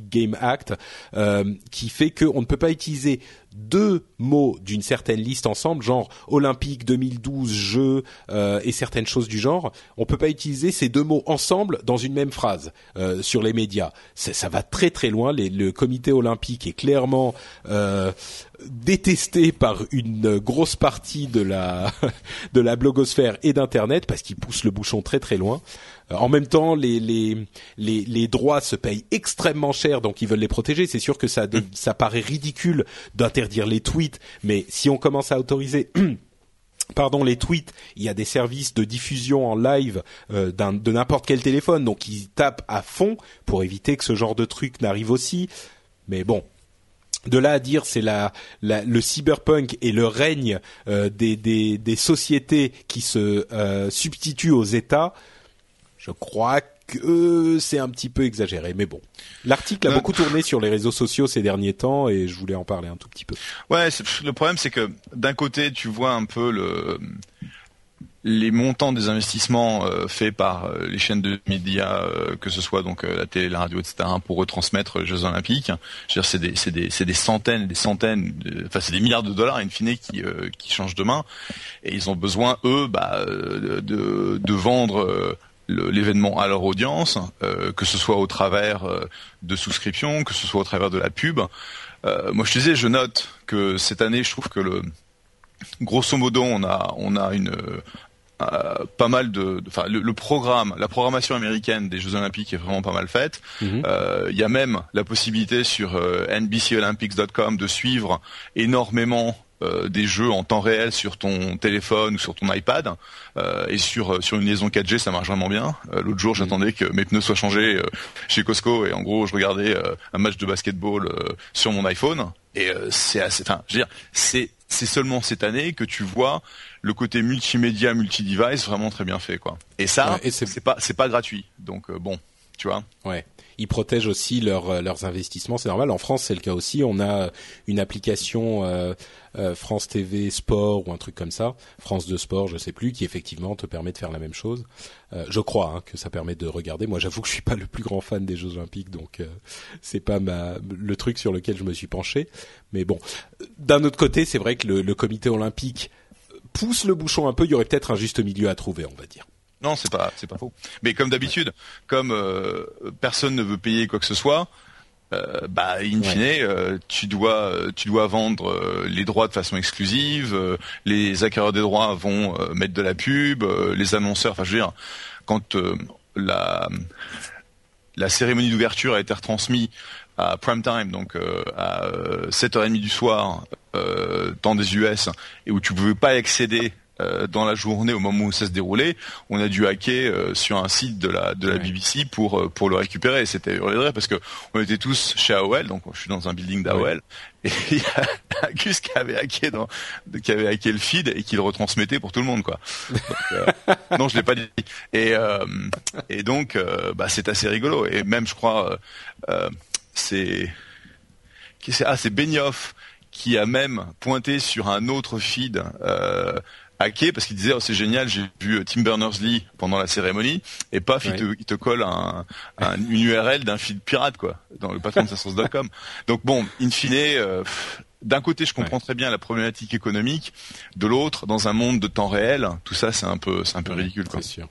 Game Act euh, qui fait qu'on ne peut pas utiliser deux mots d'une certaine liste ensemble, genre Olympique 2012, jeux euh, et certaines choses du genre, on peut pas utiliser ces deux mots ensemble dans une même phrase euh, sur les médias. Ça, ça, va très très loin. le comité olympique est clairement euh, détesté par une grosse partie de la de la blogosphère et d'internet parce qu'il pousse le bouchon très très loin. Euh, en même temps, les, les, les, les, droits se payent extrêmement cher, donc ils veulent les protéger. C'est sûr que ça, ça paraît ridicule d'interdire les tweets, mais si on commence à autoriser pardon les tweets, il y a des services de diffusion en live euh, de n'importe quel téléphone, donc ils tapent à fond pour éviter que ce genre de truc n'arrive aussi. Mais bon, de là à dire c'est la, le cyberpunk et le règne euh, des, des, des, sociétés qui se substituent aux États, je crois que c'est un petit peu exagéré, mais bon. L'article a beaucoup tourné sur les réseaux sociaux ces derniers temps et je voulais en parler un tout petit peu. Ouais, le problème c'est que d'un côté tu vois un peu le les montants des investissements euh, faits par euh, les chaînes de médias, euh, que ce soit donc la télé, la radio, etc., pour retransmettre les Jeux Olympiques. C'est des, centaines, des centaines, enfin c'est des milliards de dollars in fine qui, changent de main, et ils ont besoin eux, bah, de, vendre l'événement à leur audience, que ce soit au travers de souscriptions, que ce soit au travers de la pub. Moi, je te disais, je note que cette année, je trouve que le grosso modo, on a une euh, pas mal de, enfin le, le, programme, la programmation américaine des Jeux Olympiques est vraiment pas mal faite. Mhm. Euh, Il y a même la possibilité sur euh, NBCOlympics.com de suivre énormément euh, des jeux en temps réel sur ton téléphone ou sur ton iPad euh, et sur sur une liaison 4G ça marche vraiment bien. Euh, L'autre jour j'attendais que mes pneus soient changés euh, chez Costco et en gros je regardais euh, un match de basketball euh, sur mon iPhone et euh, c'est assez. Enfin, je veux dire, c'est c'est seulement cette année que tu vois le côté multimédia, multi-device vraiment très bien fait quoi. Et ça, Ouais, et c'est- pas c'est pas gratuit. Donc euh, bon, tu vois. Ouais. Ils protègent aussi leurs euh, leurs investissements, c'est normal. En France, c'est le cas aussi. On a une application euh, euh, France TV Sport ou un truc comme ça, France de Sport, je sais plus, qui effectivement te permet de faire la même chose. Euh, je crois hein, que ça permet de regarder. Moi, j'avoue que je suis pas le plus grand fan des Jeux Olympiques, donc euh, c'est pas ma le truc sur lequel je me suis penché. Mais bon, d'un autre côté, c'est vrai que le, le Comité olympique pousse le bouchon un peu. Il y aurait peut-être un juste milieu à trouver, on va dire. Non, c'est pas c'est pas faux. Mais comme d'habitude, comme euh, personne ne veut payer quoi que ce soit, euh, bah in fine, euh, tu dois tu dois vendre euh, les droits de façon exclusive. euh, les acquéreurs des droits vont euh, mettre de la pub. euh, les annonceurs, enfin je veux dire, quand euh, la la cérémonie d'ouverture a été retransmise à prime time, donc euh, à euh, 7h30 du soir, euh, temps des US, et où tu pouvais pas accéder dans la journée au moment où ça se déroulait, on a dû hacker euh, sur un site de la de la. BBC pour euh, pour le récupérer. C'était hurlé parce que on était tous chez AOL, donc je suis dans un building d'AOL, et il y a un Gus qui avait hacké dans qui avait hacké le feed et qui le retransmettait pour tout le monde quoi. Donc, euh, non, je l'ai pas dit. Et euh, et donc euh, bah c'est assez rigolo et même je crois euh, euh, c'est qui c'est? Ah c'est Benioff qui a même pointé sur un autre feed euh, hacké parce qu'il disait oh, c'est génial j'ai vu euh, Tim Berners-Lee pendant la cérémonie. Et paf il, te, il te colle un, un- une URL d'un feed pirate quoi dans le patron de sa source.com donc bon in fine euh, d'un côté je comprends très bien la problématique économique. De l'autre dans un monde de temps réel tout ça c'est un peu c'est un peu ridicule quoi. C'est sûr.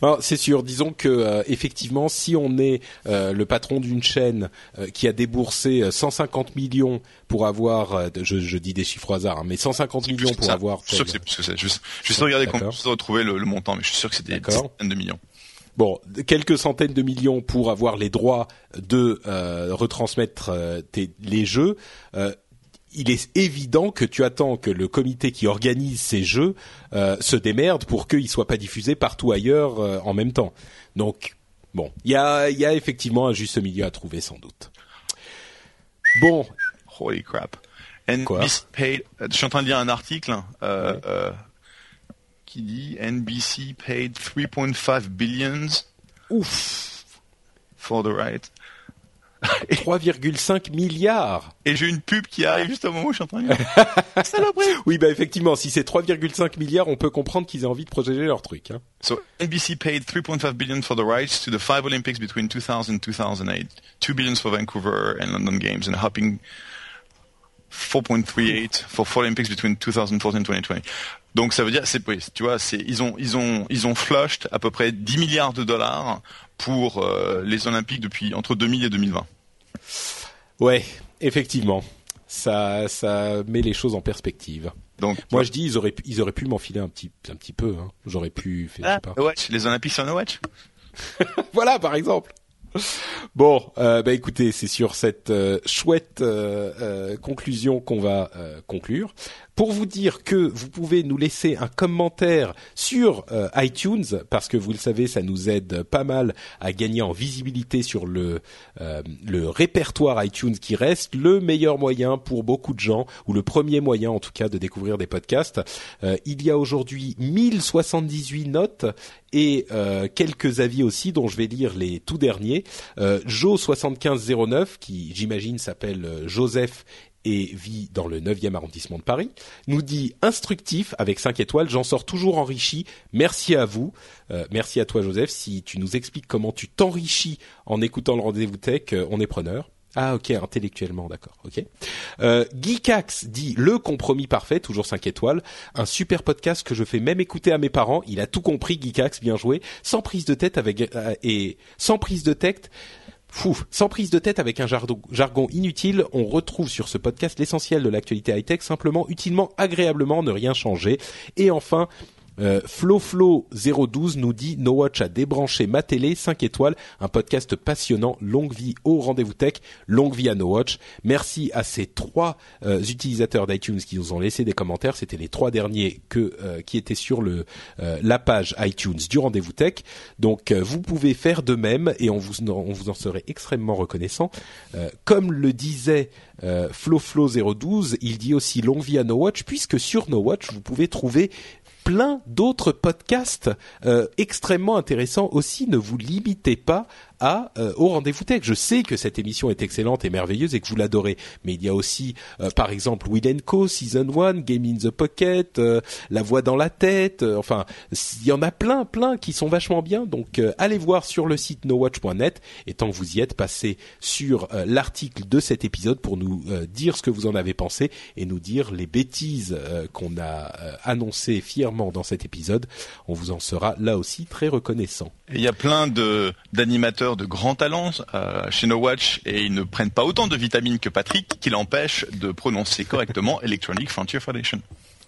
Bon, c'est sûr. Disons que euh, effectivement, si on est euh, le patron d'une chaîne euh, qui a déboursé euh, 150 millions pour avoir, euh, de- je, je dis des chiffres au hasard, hein, mais 150 C'est plus millions pour ça. avoir. Je suis sûr que c'est plus que ça. Je, suis regardé D'accord. quand je retrouver le, le montant, mais je suis sûr que c'était des centaines de millions. Bon, quelques centaines de millions pour avoir les droits de euh, retransmettre euh, tes- les jeux. Il est évident que tu attends que le comité qui organise ces jeux euh, se démerde pour qu'ils soient pas diffusés partout ailleurs euh, en même temps. Donc, bon, il y a, il y a effectivement un juste milieu à trouver sans doute. Bon, Holy crap. Quoi NBC paid. euh, Je suis en train de lire un article euh, euh, qui dit NBC paid 3.5 billions ouf, for the right. 3,5 milliards. Et j'ai une pub qui arrive juste au moment où je suis en train de. Saloperie. Oui, bah effectivement, si c'est 3,5 milliards, on peut comprendre qu'ils aient envie de protéger leur truc. Hein. So NBC paid 3.5 billion for the rights to the five Olympics between 2000 and 2008, 2 billions for Vancouver and London Games, and hopping 4.38 for four Olympics between 2014 and 2020. Donc ça veut dire, c'est oui, tu vois, c'est ils ont ils ont ils ont flushed à peu près 10 milliards de dollars pour euh, les Olympiques depuis entre 2000 et 2020. Ouais, effectivement. Ça, ça met les choses en perspective. Donc Moi, je dis, ils auraient, pu- ils auraient pu m'enfiler un petit, un petit peu. Hein. J'aurais pu, fait, je sais ah, pas. no watch, les Olympiques sur no watch. voilà, par exemple. Bon, euh, bah écoutez, c'est sur cette euh, chouette euh, euh, conclusion qu'on va conclure. Pour vous dire que vous pouvez nous laisser un commentaire sur euh, iTunes, parce que vous le savez, ça nous aide pas mal à gagner en visibilité sur le euh, le répertoire iTunes qui reste le meilleur moyen pour beaucoup de gens, ou le premier moyen en tout cas de découvrir des podcasts. Euh, il y a aujourd'hui 1078 notes et euh, quelques avis aussi dont je vais lire les tout derniers. Euh, Jo7509 qui j'imagine s'appelle euh, Joseph et vit dans le 9e arrondissement de Paris, nous dit instructif avec 5 étoiles, j'en sors toujours enrichi. Merci à vous. Euh, merci à toi Joseph si tu nous expliques comment tu t'enrichis en écoutant le rendez-vous tech, euh, on est preneur. Ah ok, intellectuellement, d'accord, ok. Euh, Geekax dit le compromis parfait, toujours 5 étoiles, un super podcast que je fais même écouter à mes parents. Il a tout compris, Geekax, bien joué, sans prise de tête avec euh, et sans prise de tête. Fou, sans prise de tête avec un jargon, inutile, on retrouve sur ce podcast l'essentiel de l'actualité high-tech, simplement, utilement, agréablement, ne rien changer. Et enfin, Euh, FloFlo012 nous dit No Watch a débranché ma télé 5 étoiles, un podcast passionnant, longue vie au rendez-vous tech, longue vie à No Watch. Merci à ces trois euh, utilisateurs d'iTunes qui nous ont laissé des commentaires. C'était les trois derniers que euh, qui étaient sur le euh, la page iTunes du rendez-vous tech. Donc vous pouvez faire de même et on vous on vous en serait extrêmement reconnaissant. comme le disait euh, FloFlo012, il dit aussi longue vie à No Watch puisque sur No Watch vous pouvez trouver plein d'autres podcasts euh, extrêmement intéressants aussi. Ne vous limitez pas à euh, au rendez-vous tech. Je sais que cette émission est excellente et merveilleuse et que vous l'adorez, mais il y a aussi euh, par exemple Will Co Season 1, Game in the Pocket, La voix dans la tête, enfin il y en a plein plein qui sont vachement bien. Donc allez voir sur le site nowatch.net et tant que vous y êtes, passez sur l'article de cet épisode pour nous dire ce que vous en avez pensé et nous dire les bêtises qu'on a annoncées fièrement dans cet épisode. On vous en sera là aussi très reconnaissant. Il y a plein de d'animateurs de grands talents euh, chez No Watch et ils ne prennent pas autant de vitamines que Patrick qui l'empêche de prononcer correctement Electronic Frontier Foundation.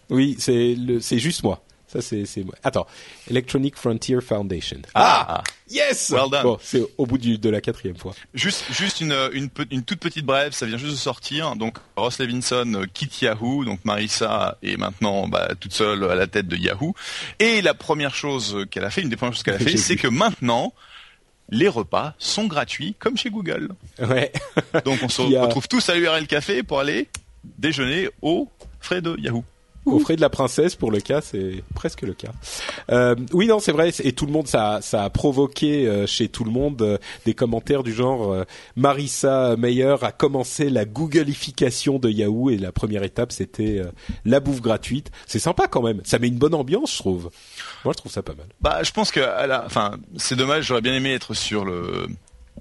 Oui, c'est c'est juste moi. Ça, c'est. Attends. Electronic Frontier Foundation. Ah, Yes! Well done. Bon, c'est au bout du, de la quatrième fois. Juste, juste une, une, une, toute petite brève, ça vient juste de sortir. Donc, Ross Levinson euh, quitte Yahoo, donc Marissa est maintenant bah, toute seule à la tête de Yahoo. Et la première chose qu'elle a fait, une des premières choses qu'elle a fait, c'est que maintenant, les repas sont gratuits, comme chez Google. Ouais. donc, on se a- retrouve tous à l'URL Café pour aller déjeuner au frais de Yahoo. Au frais de la princesse, pour le cas, c'est presque le cas. Euh, oui, non, c'est vrai. Et tout le monde, ça, ça a provoqué euh, chez tout le monde euh, des commentaires du genre euh, Marissa Meyer a commencé la Googleification de Yahoo et la première étape, c'était euh, la bouffe gratuite. C'est sympa quand même. Ça met une bonne ambiance, je trouve. Moi, je trouve ça pas mal. Bah, je pense que, à la, enfin, c'est dommage. J'aurais bien aimé être sur le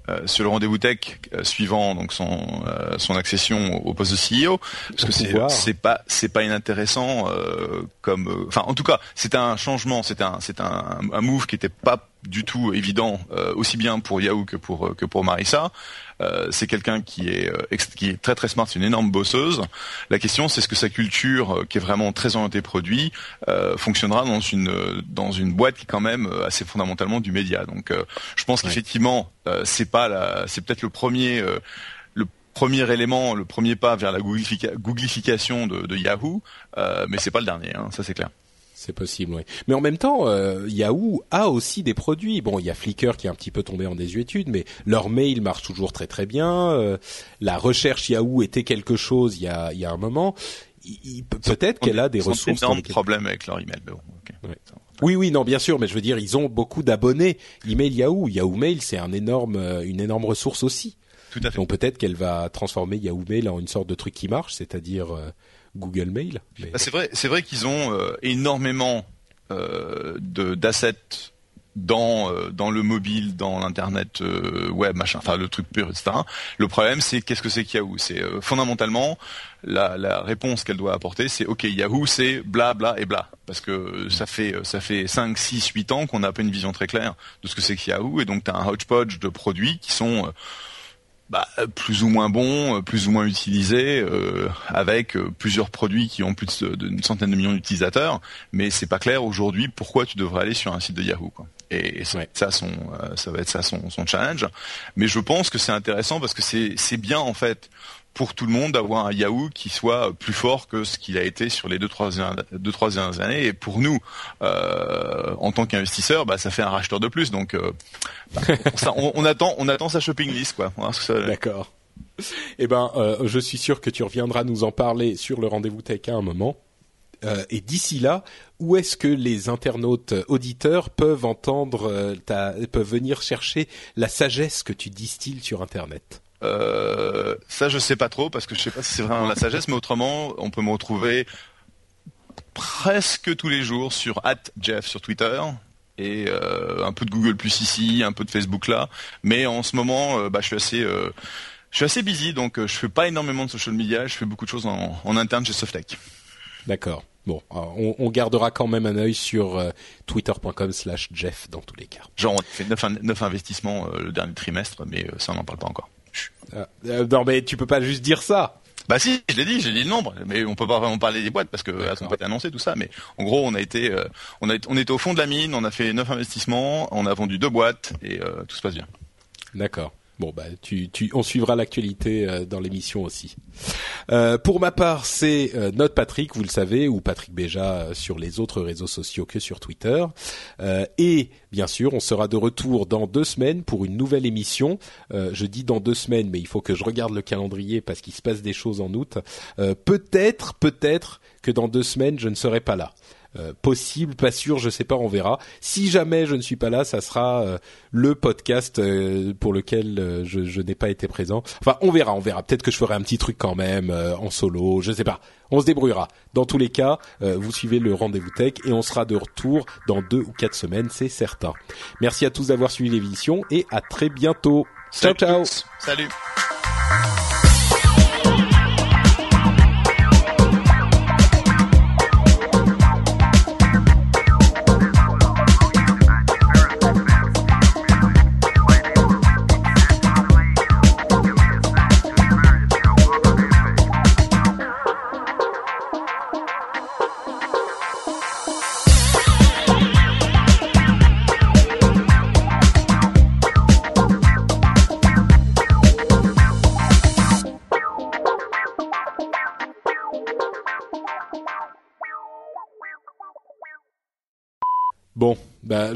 euh, sur le rendez-vous tech euh, suivant donc son euh, son accession au poste de CEO parce que c'est c'est pas c'est pas inintéressant euh, comme euh, enfin en tout cas c'était un changement c'était un c'est un, un move qui était pas du tout évident euh, aussi bien pour Yahoo que pour euh, que pour Marissa. Euh, c'est quelqu'un qui est euh, qui est très très smart c'est une énorme bosseuse. La question c'est ce que sa culture euh, qui est vraiment très orientée produit euh, fonctionnera dans une euh, dans une boîte qui est quand même euh, assez fondamentalement du média. Donc euh, je pense qu'effectivement euh, c'est pas la c'est peut-être le premier euh, le premier élément le premier pas vers la googlifica- googlification de, de Yahoo euh, mais c'est pas le dernier hein, ça c'est clair C'est possible, oui. Mais en même temps, euh, Yahoo a aussi des produits. Bon, il y a Flickr qui est un petit peu tombé en désuétude, mais leur mail marche toujours très très bien. Euh, la recherche Yahoo était quelque chose il y a, il y a un moment. Peut-être qu'elle a des Ils ont ressources. d'énormes problèmes avec leur email mais bon. Ouais. Oui, oui, non, bien sûr, mais je veux dire, ils ont beaucoup d'abonnés. Email Yahoo, Yahoo Mail, c'est un énorme, euh, une énorme ressource aussi. tout à fait Donc peut-être qu'elle va transformer Yahoo Mail en une sorte de truc qui marche, c'est-à-dire euh, Google Mail. Mais- Bah, c'est vrai, c'est vrai qu'ils ont euh, énormément euh, d'assets dans euh, dans le mobile, dans l'internet web, machin, enfin le truc pur, etc. Le problème, c'est qu'est-ce que c'est que Yahoo? C'est fondamentalement la, la réponse qu'elle doit apporter, c'est ok Yahoo, c'est bla bla et bla, parce que ça fait ça fait 5, 6, 8 ans qu'on n'a pas une vision très claire de ce que c'est que Yahoo, et donc tu as un hodgepodge de produits qui sont bah, plus ou moins bons, euh, plus ou moins utilisés, euh, avec euh, plusieurs produits qui ont plus de- d'une centaine de millions d'utilisateurs, mais c'est pas clair aujourd'hui pourquoi tu devrais aller sur un site de Yahoo. Quoi. Et, et ça, Ouais. ça, son, euh, ça va être ça son, son challenge. Mais je pense que c'est intéressant parce que c'est bien en fait pour tout le monde d'avoir un Yahoo qui soit plus fort que ce qu'il a été sur les deux trois deux trois dernières années. Et pour nous, euh, en tant qu'investisseurs, bah, ça fait un racheteur de plus. Donc, euh, bah, on, attend on attend sa shopping list quoi. D'accord. Eh ben, euh, je suis sûr que tu reviendras nous en parler sur le rendez-vous tech à un moment. Et d'ici là, où est-ce que les internautes auditeurs peuvent entendre, ta, peuvent venir chercher la sagesse que tu distilles sur Internet? Euh, ça, je sais pas trop parce que je sais pas si c'est vraiment la sagesse, mais autrement, on peut me retrouver presque tous les jours sur @jeff sur Twitter et euh, un peu de Google Plus ici, un peu de Facebook là. Mais en ce moment, euh, bah, je suis assez, euh, je suis assez busy, donc je fais pas énormément de social media. Je fais beaucoup de choses en, en interne chez Softec. D'accord. Bon, on, on gardera quand même un œil sur euh, twitter.com slash Jeff dans tous les cas. Genre, on fait neuf, in- neuf investissements euh, le dernier trimestre, mais euh, ça on n'en parle pas encore. Ah, euh, non mais tu peux pas juste dire ça. Bah si, je l'ai dit, j'ai dit le nombre, mais on peut pas vraiment parler des boîtes parce que elles n'ont pas été annoncées tout ça. Mais en gros, on a été, euh, on a, on était au fond de la mine, on a fait neuf investissements, on a vendu deux boîtes et euh, tout se passe bien. D'accord. Bon bah tu, tu on suivra l'actualité euh, dans l'émission aussi. Euh, pour ma part, c'est euh, notre Patrick, vous le savez, ou Patrick Béja sur les autres réseaux sociaux que sur Twitter. et bien sûr, on sera de retour dans deux semaines pour une nouvelle émission. je dis dans deux semaines, mais il faut que je regarde le calendrier parce qu'il se passe des choses en août. peut-être, peut-être que dans deux semaines, je ne serai pas là. Euh, possible, pas sûr, je sais pas, on verra. Si jamais je ne suis pas là, ça sera euh, le podcast euh, pour lequel je, je n'ai pas été présent. Enfin, on verra, on verra. Peut-être que je ferai un petit truc quand même en solo, je sais pas. On se débrouillera. Dans tous les cas, vous suivez le rendez-vous tech et on sera de retour dans deux ou quatre semaines, c'est certain. Merci à tous d'avoir suivi l'émission et à très bientôt. Ciao, ciao. Salut.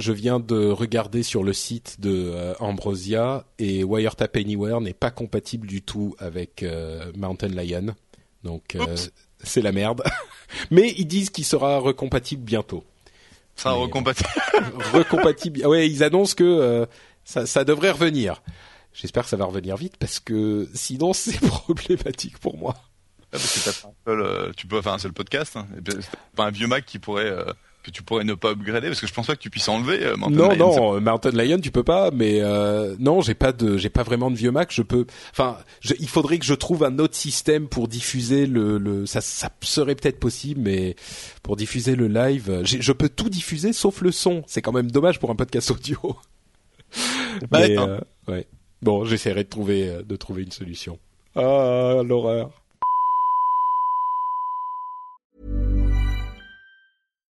Je viens de regarder sur le site de euh, Ambrosia et Wiretap Anywhere n'est pas compatible du tout avec euh, Mountain Lion. Donc euh, c'est la merde. Mais ils disent qu'il sera recompatible bientôt. Ça recompatible. recompatible. Ah ouais, ils annoncent que ça, ça devrait revenir. J'espère que ça va revenir vite parce que sinon c'est problématique pour moi. Ah, tu peux, enfin c'est le podcast. Hein. pas un vieux Mac qui pourrait tu pourrais ne pas upgrader parce que je pense pas que tu puisses enlever euh, Mountain non, Lion. Non, non, Mountain Lion tu peux pas, mais euh, non, j'ai pas de, j'ai pas vraiment de vieux Mac. Je peux, enfin, il faudrait que je trouve un autre système pour diffuser le, le ça, ça serait peut-être possible, mais pour diffuser le live, je peux tout diffuser sauf le son. C'est quand même dommage pour un podcast audio. mais, hein. euh, ouais. Bon, j'essaierai de trouver, euh, de trouver une solution. Ah, l'horreur.